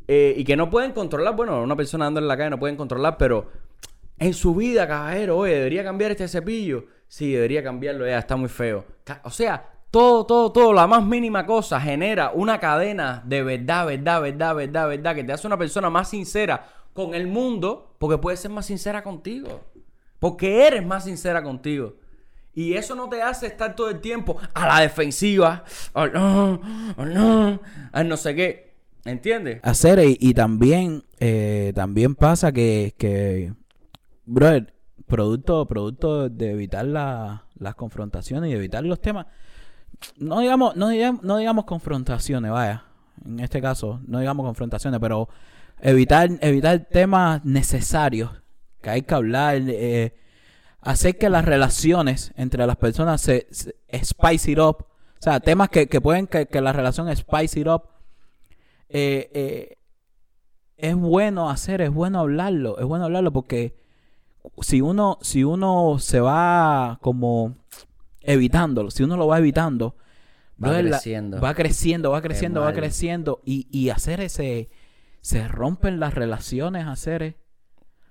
eh, y que no pueden controlar, bueno, una persona dándole en la calle no pueden controlar, pero en su vida, caballero, oye, debería cambiar este cepillo. Sí, debería cambiarlo, ya está muy feo. O sea, todo, todo, todo, la más mínima cosa genera una cadena de verdad, verdad, verdad, verdad, verdad, que te hace una persona más sincera con el mundo, porque puedes ser más sincera contigo. Porque eres más sincera contigo. Y eso no te hace estar todo el tiempo a la defensiva. Oh, no, oh, no, al no sé qué. ¿Entiendes? hacer y, también eh, también pasa que, que brother, producto producto de evitar la- las confrontaciones y evitar los temas no digamos no digamos, no digamos confrontaciones vaya en este caso no digamos confrontaciones pero evitar evitar temas necesarios que hay que hablar eh, hacer que las relaciones entre las personas se, se spice it up o sea temas que, que pueden que, que la relación spice it up eh, eh, es bueno hacer, es bueno hablarlo, es bueno hablarlo porque si uno, si uno se va como evitándolo, si uno lo va evitando, Va brother, creciendo. va creciendo, va creciendo, va creciendo. Y, y hacer ese, se rompen las relaciones, hacer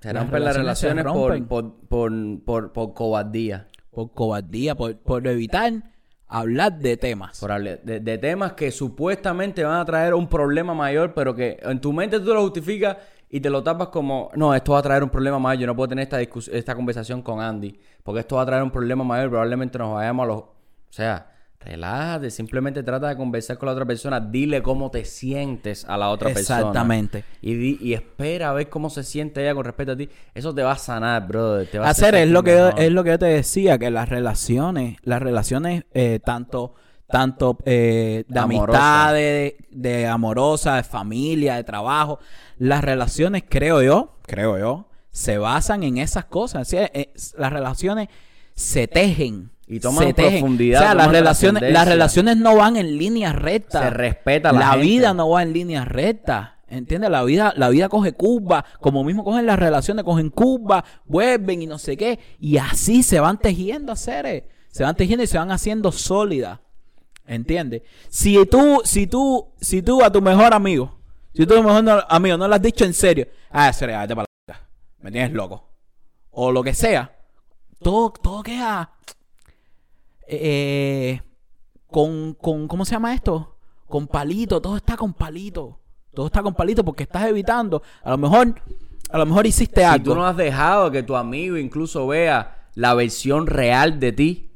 Se Las rompen las relaciones se relaciones por, rompen. por, por, por, por cobardía. por cobardía, por, por evitar hablar de temas. Por hablar de, de temas que supuestamente van a traer un problema mayor, pero que en tu mente tú lo justificas y te lo tapas como, no, esto va a traer un problema mayor, yo no puedo tener esta, esta conversación con Andy, porque esto va a traer un problema mayor, probablemente nos vayamos a los... O sea, relájate, simplemente trata de conversar con la otra persona, dile cómo te sientes a la otra persona. Exactamente. Y, y espera a ver cómo se siente ella con respecto a ti. Eso te va a sanar, brother. Te va a hacer es lo que yo, es lo que yo te decía que las relaciones las relaciones eh, tanto tanto eh, de amistades de, de amorosa de familia de trabajo las relaciones creo yo creo yo se basan en esas cosas las relaciones se tejen Y toman se tejen. profundidad, o sea las relaciones las relaciones no van en línea recta Se respeta a la la gente. vida no va en línea recta. ¿Entiendes? La vida, la vida coge curva, como mismo cogen las relaciones, cogen curva, vuelven y no sé qué. Y así se van tejiendo seres. Se van tejiendo y se van haciendo sólidas. ¿Entiendes? Si tú, si tú, si tú a tu mejor amigo, si tú a tu mejor no- amigo no lo has dicho en serio, ah, serio, vete para la me tienes loco. O lo que sea. Todo, todo queda eh, con, con, ¿cómo se llama esto? Con palito, todo está con palito. Todo está con palito porque estás evitando. A lo mejor, a lo mejor hiciste Si algo. tú no has dejado que tu amigo incluso vea la versión real de ti,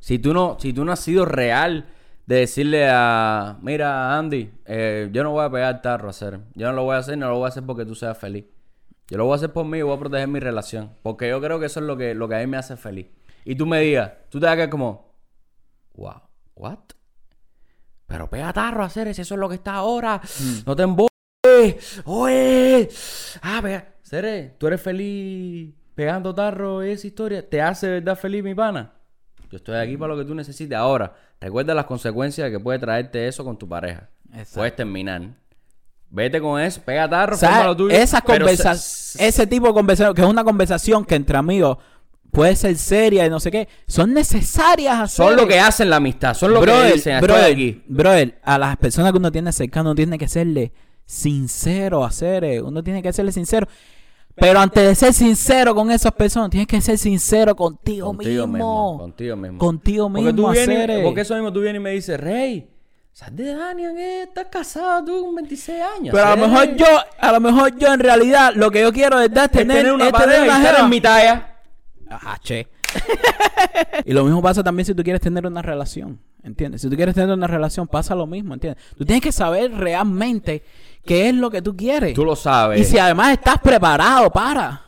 si tú no, si tú no has sido real de decirle a, mira Andy, eh, yo no voy a pegar tarro a hacer, yo no lo voy a hacer, no lo voy a hacer porque tú seas feliz. Yo lo voy a hacer por mí y voy a proteger mi relación, porque yo creo que eso es lo que, lo que a mí me hace feliz. Y tú me digas, tú te quedar como, wow, what? Pero pega tarro a hacer eso es lo que está ahora. No te emboques. Oye. Ah, pega. Cere, tú eres feliz pegando tarro y esa historia. ¿Te hace verdad feliz, mi pana? Yo estoy aquí para lo que tú necesites. Ahora, recuerda las consecuencias que puede traerte eso con tu pareja. Exacto. Puedes terminar. Vete con eso, pega tarro, O sea, tuyo. esas conversa- se- ese tipo de conversación, que es una conversación que entre amigos puede ser seria y no sé qué, son necesarias hacer. son lo que hacen la amistad, son lo brother, que dicen. Brother, aquí. brother, a las personas que uno tiene cercano, uno tiene que serle sincero a hacer, eh, uno tiene que serle sincero. Pero antes de ser sincero con esas personas, tienes que ser sincero contigo, Contigo mismo. mismo. Contigo mismo. Contigo Porque mismo, tú vienes, eh. porque eso mismo tú vienes y me dices, Rey, sal de Daniel, que estás casado tú con 26 años. Pero a lo Rey". mejor yo, a lo mejor yo en realidad lo que yo quiero de verdad es Es tener, tener una es pareja tener y una estar jeva. en mi talla. Ajá, che. y lo mismo pasa también si tú quieres tener una relación, ¿entiendes? Si tú quieres tener una relación, pasa lo mismo, ¿entiendes? Tú tienes que saber realmente qué es lo que tú quieres. Tú lo sabes. y si además estás preparado para.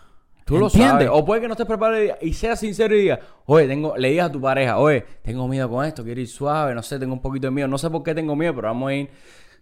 Tú lo ¿entiendes? sabes. O puede que no estés preparado y, diga- seas sincero y digas, oye, tengo, le digas a tu pareja, oye, tengo miedo con esto, quiero ir suave, no sé, tengo un poquito de miedo, no sé por qué tengo miedo, pero vamos a ir,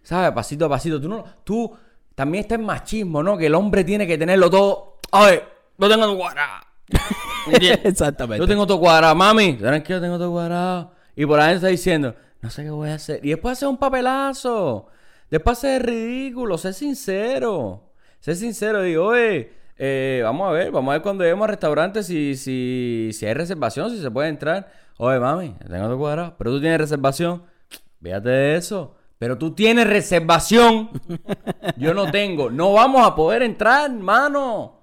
¿sabes? Pasito a pasito. Tú no, tú también está el machismo, ¿no? Que el hombre tiene que tenerlo todo. Oye, lo tengo todo cuadrado. Exactamente. Yo tengo todo cuadrado, mami. Tranquilo, tengo todo cuadrado. Y por ahí está diciendo, no sé qué voy a hacer. Y después hacer un papelazo. Después hacer ridículo. Sé sincero. Sé sincero. Digo, oye, eh, vamos a ver. Vamos a ver cuando lleguemos al restaurante si, si, si hay reservación, si se puede entrar. Oye, mami, tengo todo cuadrado. Pero tú tienes reservación. Fíjate de eso. Pero tú tienes reservación. Yo no tengo. No vamos a poder entrar, mano.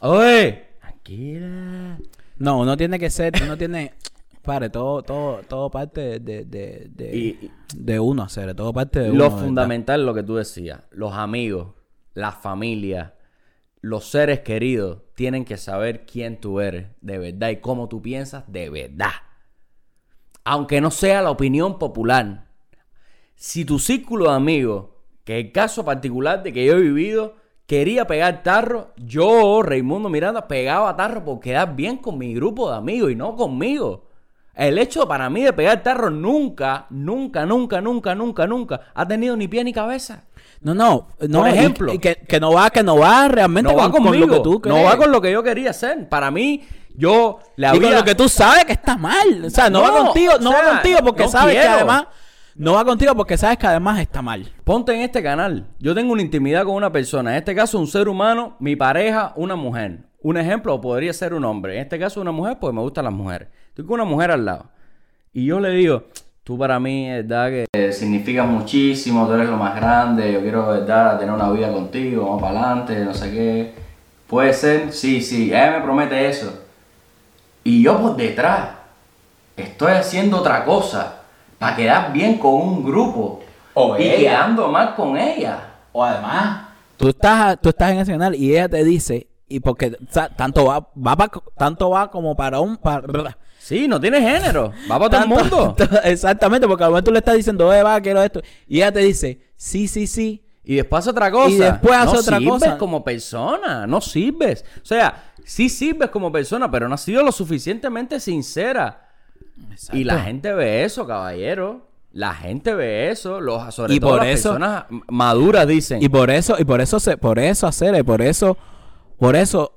Oye, tranquila. No, uno tiene que ser, uno tiene. Pare, todo, todo, todo parte de, de, de, Y- de uno hacer, todo parte de Lo uno. ¿verdad? fundamental, lo que tú decías, los amigos, la familia, los seres queridos tienen que saber quién tú eres de verdad y cómo tú piensas de verdad. Aunque no sea la opinión popular. Si tu círculo de amigos, que es el caso particular de que yo he vivido, quería pegar tarro, yo, Raimundo Miranda, pegaba tarro por quedar bien con mi grupo de amigos y no conmigo. El hecho para mí de pegar tarro nunca, nunca, nunca, nunca, nunca, nunca ha tenido ni pie ni cabeza. No, no, no. Por ejemplo. y que, que no va, que no va realmente No va con, con conmigo. lo que tú no crees. va con lo que yo quería hacer. Para mí, yo le Y con había... lo que tú sabes que está mal. O sea, no, No, va contigo, no o sea, va contigo porque no sabes que además. No va contigo porque sabes que además está mal. Ponte en este canal. Yo tengo una intimidad con una persona. En este caso, un ser humano, mi pareja, una mujer. un ejemplo, podría ser un hombre. En este caso, una mujer, pues me gustan las mujeres. Estoy con una mujer al lado. Y yo le digo, tú para mí, verdad que significas muchísimo, tú eres lo más grande, yo quiero, verdad, tener una vida contigo, vamos para adelante, no sé qué. Puede ser, sí, sí, ella me promete eso. Y yo por detrás estoy haciendo otra cosa para quedar bien con un grupo O y ella. quedando mal con ella. O además, tú estás, tú estás en ese canal y ella te dice, y porque o sea, tanto va, va pa- tanto va como para un para, Sí, no tiene género, va para todo el tanto- mundo. Exactamente, porque al momento tú le estás diciendo, eh, va, quiero esto. Y ella te dice, sí, sí, sí. Y después hace otra cosa. Y después hace no otra sirves cosa. como persona, no sirves. O sea, sí sirves como persona, pero no has sido lo suficientemente sincera. Y la gente ve eso, caballero. La gente ve eso, los, sobre Y todo por las eso- personas maduras dicen. Y por eso, y por eso se, por eso hacer, por eso, por eso,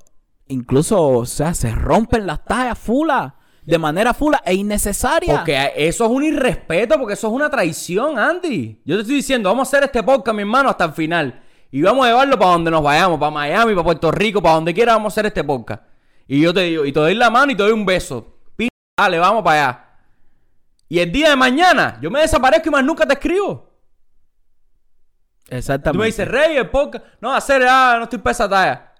incluso, o sea, se rompen las tallas fula, de manera fula e innecesaria. Porque eso es un irrespeto, porque eso es una traición, Andy. Yo te estoy diciendo, vamos a hacer este podcast, mi hermano, hasta el final. Y vamos a llevarlo para donde nos vayamos, para Miami, para Puerto Rico, para donde quiera vamos a hacer este podcast. Y yo te digo, y te doy la mano y te doy un beso. Dale, vamos para allá. Y el día de mañana, yo me desaparezco y más nunca te escribo. Exactamente. Tú me dices, Rey, el podcast. No, hacer, ah, no estoy para esa talla.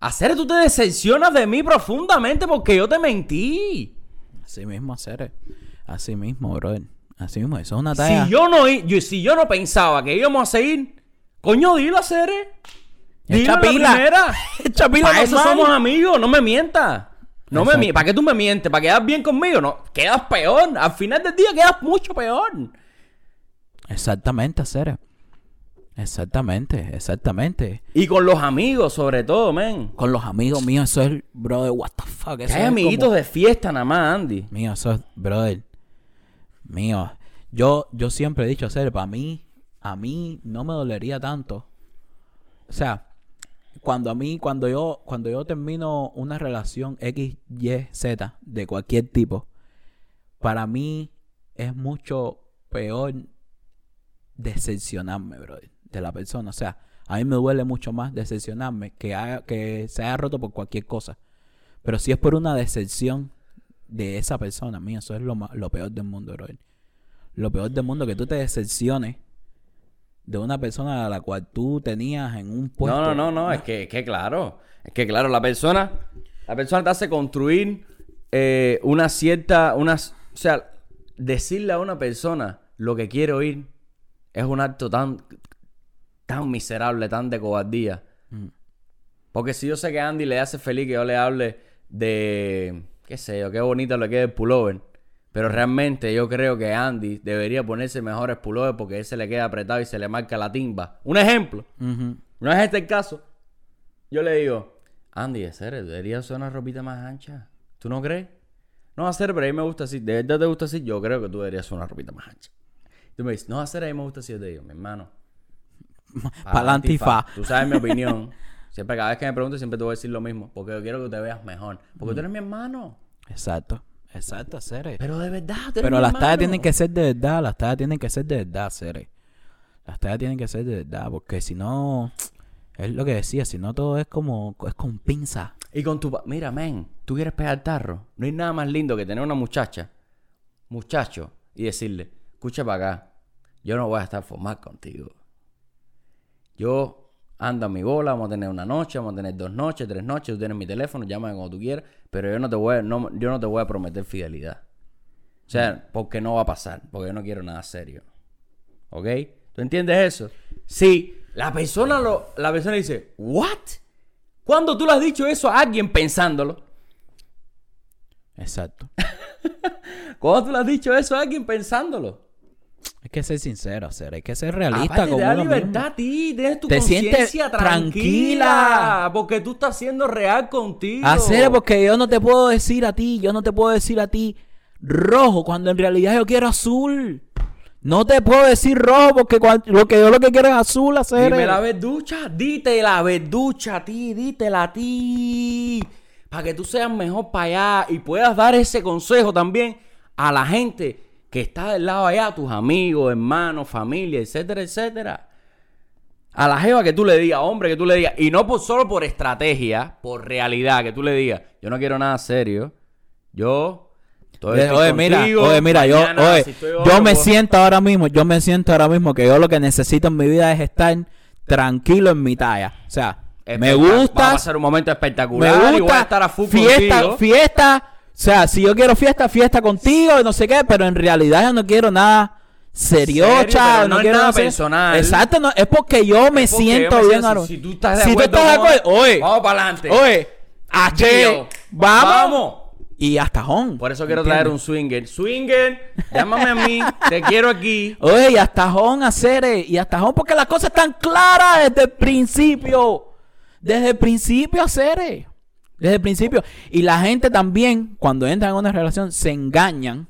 Hacer, tú te decepcionas de mí profundamente porque yo te mentí. Así mismo hacer, así mismo, brother. Así mismo, eso es una talla. Si yo no, yo, si yo no pensaba que íbamos a seguir, coño, dilo a Cere. Dilo la primera. Echa pila Para eso somos amigos, no me mientas. No me Exacto. mi- ¿Para qué tú me mientes? ¿Para quedar bien conmigo? No, quedas peor. Al final del día quedas mucho peor. Exactamente, hacer. Exactamente, exactamente. Y con los amigos, sobre todo, men. Con los amigos míos, eso es, brother, what the fuck. Eso hay es amiguitos como- de fiesta nada más, Andy. Mío, eso es, brother. Mío. Yo, yo siempre he dicho, hacer, para mí, a mí no me dolería tanto. O sea, cuando a mí, cuando yo, cuando yo termino una relación X, Y, Z de cualquier tipo, para mí es mucho peor decepcionarme, brother, de la persona. O sea, a mí me duele mucho más decepcionarme que, que se haya roto por cualquier cosa. Pero si es por una decepción de esa persona, mío, eso es lo, lo peor del mundo, brother. Lo peor del mundo, que tú te decepciones de una persona a la cual tú tenías en un puesto. No, no, no, no, es que, es que claro, es que claro, la persona, la persona te hace construir eh, una cierta, una, o sea, decirle a una persona lo que quiere oír es un acto tan, tan miserable, tan de cobardía. Porque si yo sé que a Andy le hace feliz que yo le hable de, qué sé yo, qué bonito le queda el pullover. Pero realmente yo creo que Andy debería ponerse mejores pullover porque ese le queda apretado y se le marca la timba. Un ejemplo. No es este el caso. Yo le digo, Andy, de serio, debería usar una ropita más ancha. ¿Tú no crees? No, hacer, pero a mí me gusta así. ¿De verdad te gusta así? Yo creo que tú deberías usar una ropita más ancha. Tú me dices, no, hacer, a mí me gusta así. Yo te digo, mi hermano. Pa'lante y fa. Tú sabes mi opinión. Siempre, cada vez que me preguntes, siempre te voy a decir lo mismo. Porque yo quiero que te veas mejor. Porque tú eres mi hermano. Exacto, exacto, Cere. Pero de verdad, Pero las tallas tienen que ser de verdad, las tallas tienen que ser de verdad, Cere. Las tallas tienen que ser de verdad, porque si no, es lo que decía, si no todo es como, es con pinza. Y con tu... Mira, men, tú quieres pegar tarro. No hay nada más lindo que tener una muchacha, muchacho, y decirle, escucha para acá, yo no voy a estar formal contigo. Yo ando a mi bola, vamos a tener una noche, vamos a tener dos noches, tres noches, tú tienes mi teléfono, llámame cuando tú quieras, pero yo no te voy a, no, yo no te voy a prometer fidelidad. O sea, porque no va a pasar, porque yo no quiero nada serio. ¿Ok? ¿Tú entiendes eso? Sí, la persona lo, la persona dice, ¿what? ¿Cuándo tú le has dicho eso a alguien pensándolo? Exacto. ¿Cuándo tú le has dicho eso a alguien pensándolo? Hay que ser sincero, Cere. Hay que ser realista Aparte, con te da uno libertad mismo. a ti, tienes tu conciencia tranquila, tranquila. porque tú estás siendo real contigo. Hacer porque yo no te puedo decir a ti, yo no te puedo decir a ti rojo cuando en realidad yo quiero azul. No te puedo decir rojo porque lo que yo lo que quiero es azul hacer. Dime la verducha, dite la verducha a ti, dítela a ti. Para que tú seas mejor para allá y puedas dar ese consejo también a la gente que está del lado allá, tus amigos, hermanos, familia, etcétera, etcétera. A la jeva que tú le digas, hombre, que tú le digas, y no por, solo por estrategia, por realidad, que tú le digas, yo no quiero nada serio. Yo Oye, oye, mira, oye, mira, yo, oye, si yo me siento ahora mismo, yo me siento ahora mismo que yo lo que necesito en mi vida es estar tranquilo en mi talla. O sea, me Espectac- Va a gusta, pasar un momento me espectacular y voy a gusta estar a full fiesta, contigo. fiesta. O sea, si yo quiero fiesta, fiesta contigo y no sé qué, pero en realidad yo no quiero nada seriocha, no es quiero nada hacer- personal. Exacto, no, es porque yo me porque siento yo me bien ahora. Si tú estás de Si tú acuerdo, estás de vamos- acuerdo, oye, Vamos para adelante. oye, H, vamos, Vamos. y hasta home. Por eso quiero traer un swinger. Swinger, llámame a mí, te quiero aquí. Oye, y hasta Jón hacer, eh, y hasta Jón porque las cosas están claras desde el principio. Desde el principio hacer, eh. Desde el principio. Y la gente también, cuando entran en una relación, se engañan.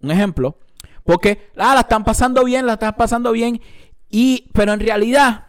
Un ejemplo. Porque, ah, la están pasando bien, la están pasando bien. Y, pero en realidad,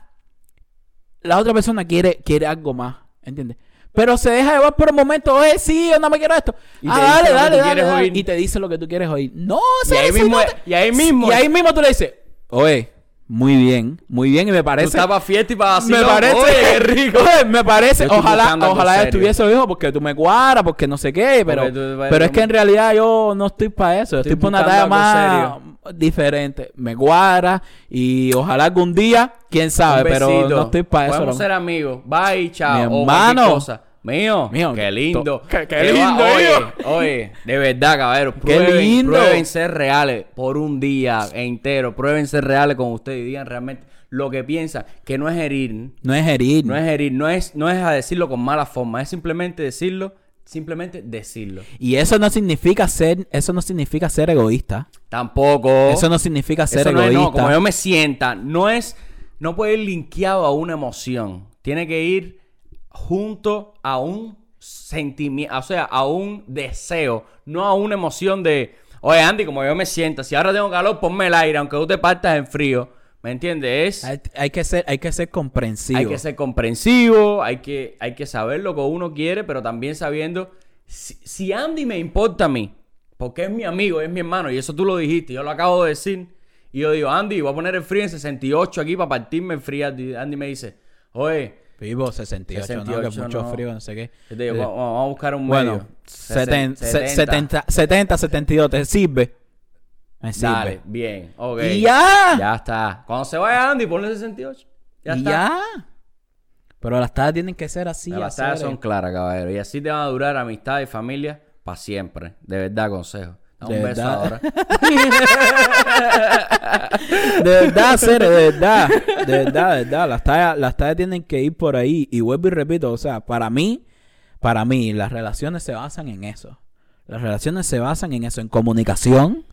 la otra persona quiere, quiere algo más. ¿Entiendes? Pero se deja llevar por un momento, oye, sí, yo no me quiero esto. Y ah, te dice dale, lo que dale, tú dale, quieres dale. oír. Y te dice lo que tú quieres oír. No, Y ahí mismo- no te- y ahí mismo- Y ahí mismo tú le dices, oye, muy bien, muy bien. Y me Tú parece. para fiesta y para así. me parece. Oye, qué rico. Oye, me parece. Ojalá, ojalá estuviese hijo porque tú me cuadras, porque no sé qué. Pero, tú- pero es que en realidad yo no estoy para eso. Estoy, Estoy por una talla más diferente. Me cuadra y ojalá algún día, quién sabe, pero no estoy para eso. Podemos loco. ser amigos. Bye, chao. Mi hermano. Mío, Mío, qué lindo. qué- qué lindo, Oye, oye, de verdad. Qué Prueben, lindo. Prueben ser reales por un día entero. Prueben ser reales con ustedes y digan realmente lo que piensan. Que no es herir, No es herir. no es herir, no es, no es a decirlo con mala forma. Es simplemente decirlo, simplemente decirlo. Y eso no significa ser, eso no significa ser egoísta. Tampoco. Eso no significa ser Eso no es, egoísta. no, como yo me sienta, no es, no puede ir linkeado a una emoción. Tiene que ir junto a un sentimiento, o sea, a un deseo, no a una emoción de, oye Andy, como yo me siento, si ahora tengo calor, ponme el aire, aunque tú te partas en frío. ¿Me entiendes? Es, Hay, hay que ser, hay que ser comprensivo. hay que ser comprensivo, hay que, hay que saber lo que uno quiere, pero también sabiendo, si, si Andy me importa a mí, porque es mi amigo, es mi hermano, y eso tú lo dijiste, yo lo acabo de decir, y yo digo, Andy, voy a poner el frío en 68 aquí para partirme el frío. Andy me dice, oye, Vivo 68, ¿no? Que 68, mucho no. frío, no sé qué. yo te digo, Eh, "Va- vamos a buscar un bueno, medio. se- 70. 70, 70, 72, ¿te sirve? Me sirve. Dale, bien, ok. Y ya. Ya está. Cuando se vaya Andy, ponle 68. Ya está. ya. Pero las tareas tienen que ser así. Las batallas son claras, caballero. Y así te van a durar amistad y familia para siempre. De verdad, consejo. De Un beso verdad. ahora. De verdad, Cere, de verdad. De verdad, de verdad. Las tallas, las tallas tienen que ir por ahí. Y vuelvo y repito, o sea, para mí, para mí, las relaciones se basan en eso. Las relaciones se basan en eso, en comunicación.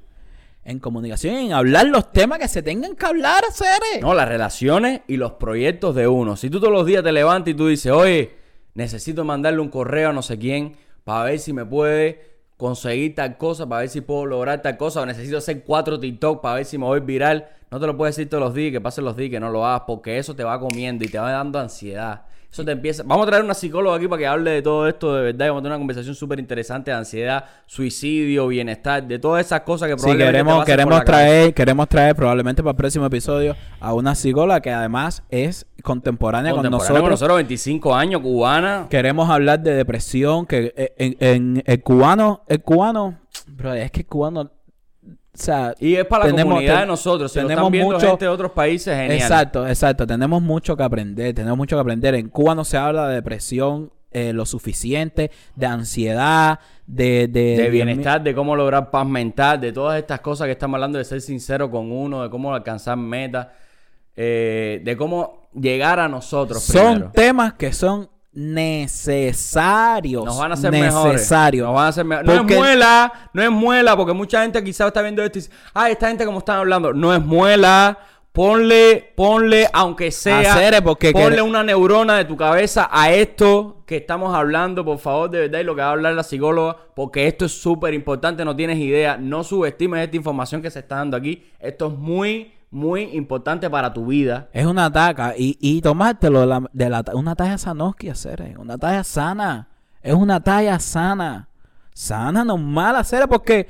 En comunicación, en hablar los temas que se tengan que hablar, Cere. No, las relaciones y los proyectos de uno. Si tú todos los días te levantas y tú dices, oye, necesito mandarle un correo a no sé quién para ver si me puede conseguir tal cosa, para ver si puedo lograr tal cosa, o necesito hacer cuatro TikTok para ver si me voy viral. No te lo puedes decir todos los días, que pasen los días, que no lo hagas, porque eso te va comiendo y te va dando ansiedad. Eso te empieza. Vamos a traer una psicóloga aquí para que hable de todo esto de verdad. y Vamos a tener una conversación súper interesante de ansiedad, suicidio, bienestar, de todas esas cosas que Sí, probablemente te queremos, queremos cabeza. traer, queremos traer probablemente para el próximo episodio a una psicóloga que además es contemporánea, con nosotros. con nosotros, 25 años, cubana. Queremos hablar de depresión, que eh, en, en- el cubano, el cubano, bro, es que el cubano, o sea, Y es para la tenemos- comunidad de nosotros. Si lo tenemos están viendo mucho- gente de otros países, genial. exacto, exacto, tenemos mucho que aprender, tenemos mucho que aprender. En Cuba no se habla de depresión eh, lo suficiente, de ansiedad, de, de, bienestar, de cómo lograr paz mental, de todas estas cosas que estamos hablando, de ser sincero con uno, de cómo alcanzar metas, eh, de cómo llegar a nosotros Son primero. temas que son necesarios. Nos van a hacer mejores. necesarios. Nos van a hacer No Porque- es muela, no es muela, porque mucha gente quizás está viendo esto y dice, ay, esta gente como están hablando, no es muela. Ponle, ponle, aunque sea, Hacer, porque ponle una neurona de tu cabeza a esto que estamos hablando, por favor, de verdad, y lo que va a hablar la psicóloga, porque esto es súper importante, no tienes idea, no subestimes esta información que se está dando aquí, esto es muy, muy importante para tu vida. Es una taca. Y, y tomártelo de la, de la- una talla Sanoski hacer. eh, Una talla sana. Es una talla sana. Sana, normal hacer. Porque,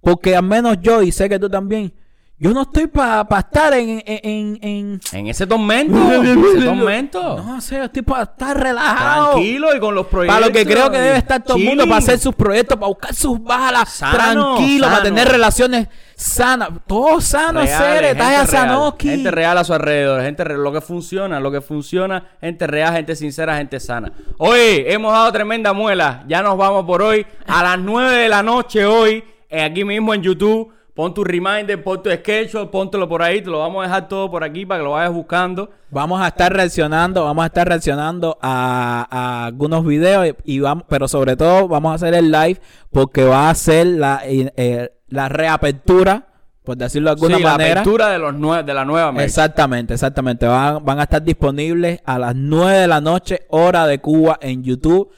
porque al menos yo, y sé que tú también, Yo no estoy para estar en, en, en, en... ese tormento. en ese tormento. No sé, yo estoy para estar relajado. Tranquilo y con los proyectos. Para lo que creo que debe estar todo el mundo para hacer sus proyectos, para buscar sus balas. tranquilo, para tener relaciones sanas. Todo sano, seres. Taya Sanoski. Gente real a su alrededor. Gente lo que funciona, lo que funciona. Gente real, gente sincera, gente sana. Hoy hemos dado tremenda muela. Ya nos vamos por hoy. A las 9 de la noche hoy. Aquí mismo en YouTube Pon tu reminder, pon tu schedule, póntelo por ahí, te lo vamos a dejar todo por aquí para que lo vayas buscando. Vamos a estar reaccionando, vamos a estar reaccionando a, algunos videos y vamos, pero sobre todo vamos a hacer el live porque va a ser la, eh, la reapertura, por decirlo de alguna manera. La apertura de los de la nueva mesa. Exactamente, exactamente. Van, van a estar disponibles a las 9 de la noche, hora de Cuba en YouTube.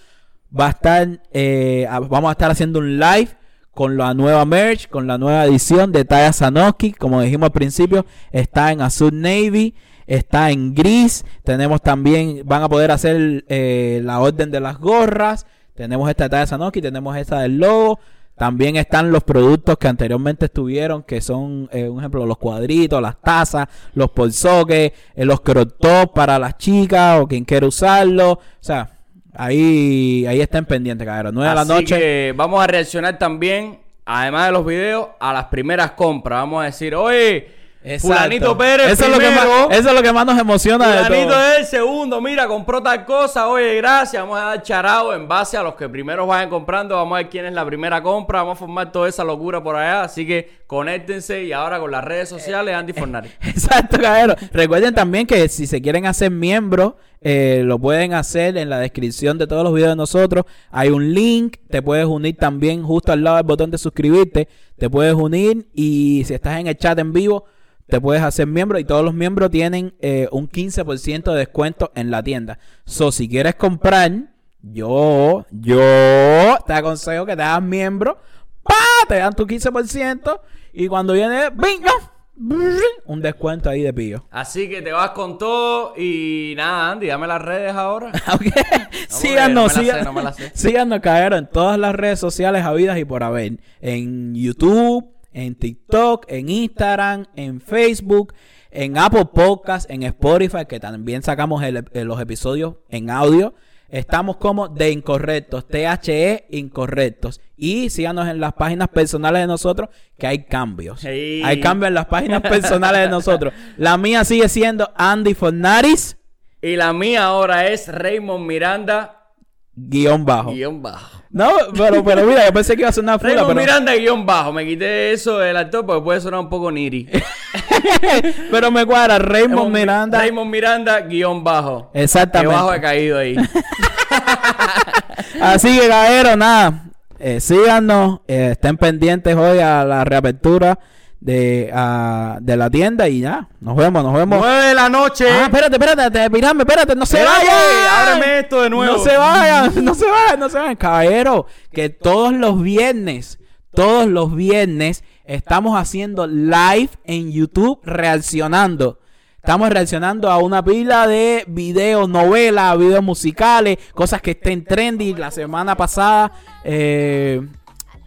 Va a estar, eh, vamos a estar haciendo un live con la nueva merch, con la nueva edición de Taya Sanoki. Como dijimos al principio, está en azul navy, está en gris. Tenemos también, van a poder hacer eh, la orden de las gorras. Tenemos esta de Sanoki, tenemos esta del logo. También están los productos que anteriormente estuvieron, que son, eh, un ejemplo, los cuadritos, las tazas, los polsoques, eh, los crop top para las chicas o quien quiera usarlo. O sea, Ahí, ahí estén pendientes, cabrón. 9 de la noche. Que vamos a reaccionar también, además de los videos, a las primeras compras. Vamos a decir, oye, Fulanito Pérez eso es, lo que más, eso es lo que más nos emociona Fulanito de todo. es el segundo. Mira, compró tal cosa. Oye, gracias. Vamos a dar charado en base a los que primero vayan comprando. Vamos a ver quién es la primera compra. Vamos a formar toda esa locura por allá. Así que conéctense y ahora con las redes sociales, Andy Fornari. Exacto, cabrón. Recuerden también que si se quieren hacer miembros, eh, lo pueden hacer en la descripción de todos los videos de nosotros. Hay un link. Te puedes unir también justo al lado del botón de suscribirte. Te puedes unir y si estás en el chat en vivo te puedes hacer miembro y todos los miembros tienen eh, un 15% de descuento en la tienda. So, si quieres comprar, yo, yo te aconsejo que te hagas miembro. ¡Pa! Te dan tu 15% y cuando viene, ¡bingo! Un descuento ahí de pillo. Así que te vas con todo y nada, Andy, dame las redes ahora. okay. síganos, síganos, síganos, en todas las redes sociales habidas y por haber. En YouTube, en TikTok, en Instagram, en Facebook, en Apple Podcast, en Spotify, que también sacamos los episodios en audio. Estamos como de incorrectos, THE incorrectos. Y síganos en las páginas personales de nosotros, que hay cambios. Hay cambios en las páginas personales de nosotros. La mía sigue siendo Andy Fornaris. Y la mía ahora es Raymond Miranda. Guión bajo. Guión bajo. No, pero, pero mira, yo pensé que iba a ser una fula. Raymond Miranda guion bajo. Me quité eso del actor porque puede sonar un poco niri. pero me cuadra. Raymond Miranda. Raymond Miranda guion bajo. Exactamente. Qué bajo he caído ahí. Así que, caballero, nada. Eh, síganos. Eh, estén pendientes hoy a la reapertura de, uh, de la tienda y ya, nos vemos, nos vemos. 9 de la noche. Ah, espérate, espérate, mirame, espérate, no se vayan. Ábreme esto de nuevo. No se vayan, no se vayan, no se vayan. Caballero, que todos los viernes, todos los viernes estamos haciendo live en YouTube reaccionando. Estamos reaccionando a una pila de videos, novelas, videos musicales, cosas que estén trendy. La semana pasada, eh,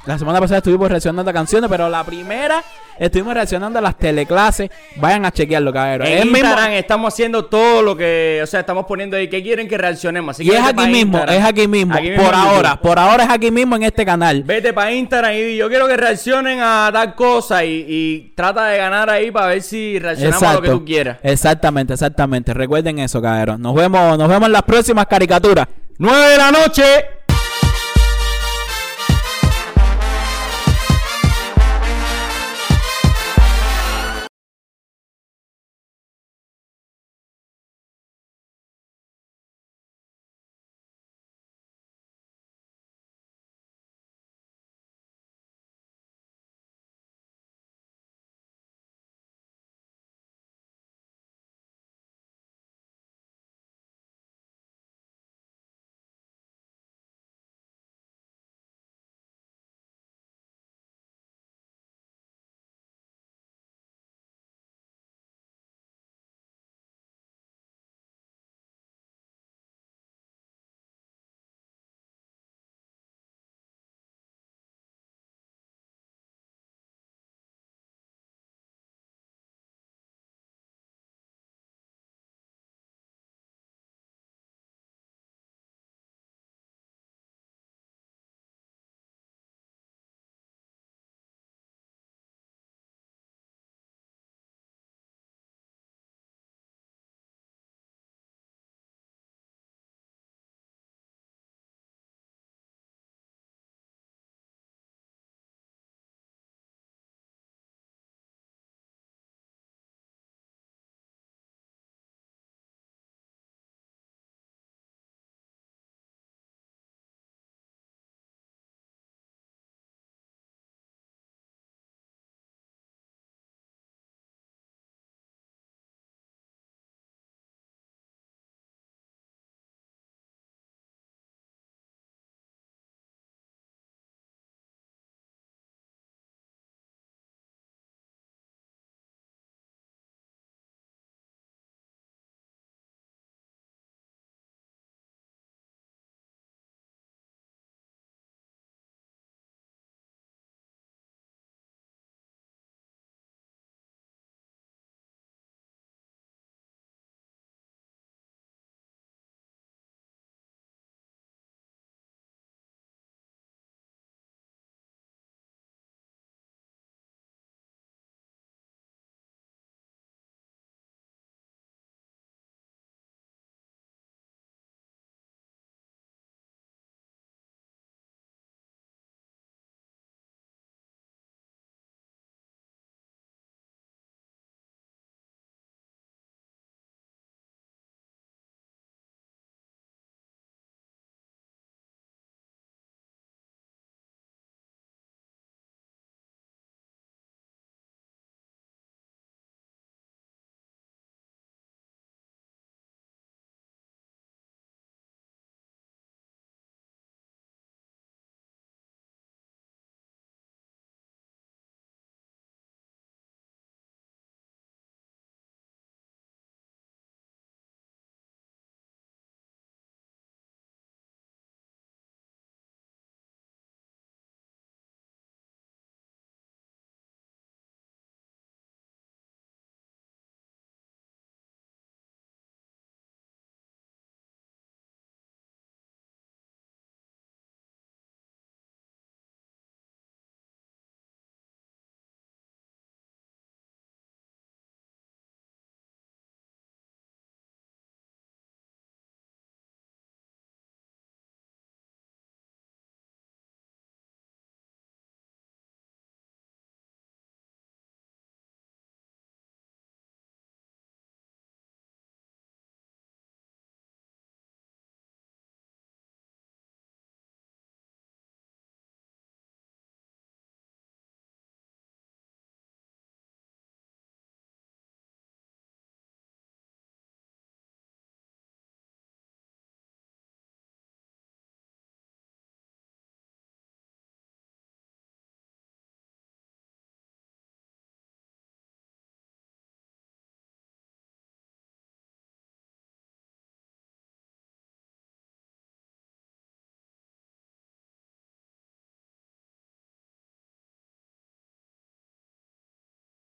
la semana pasada estuvimos reaccionando a canciones, pero la primera estuvimos reaccionando a las teleclases. Vayan a chequearlo, cabrón. En Instagram estamos haciendo todo lo que, o sea, estamos poniendo ahí que quieren que reaccionemos. y es aquí mismo, es aquí mismo, por ahora, por ahora es aquí mismo en este canal. Vete para Instagram y yo quiero que reaccionen a tal cosa y, trata de ganar ahí para ver si reaccionamos a lo que tú quieras. Exactamente, exactamente. Recuerden eso, cabrón. Nos vemos, nos vemos en las próximas caricaturas. 9 de la noche.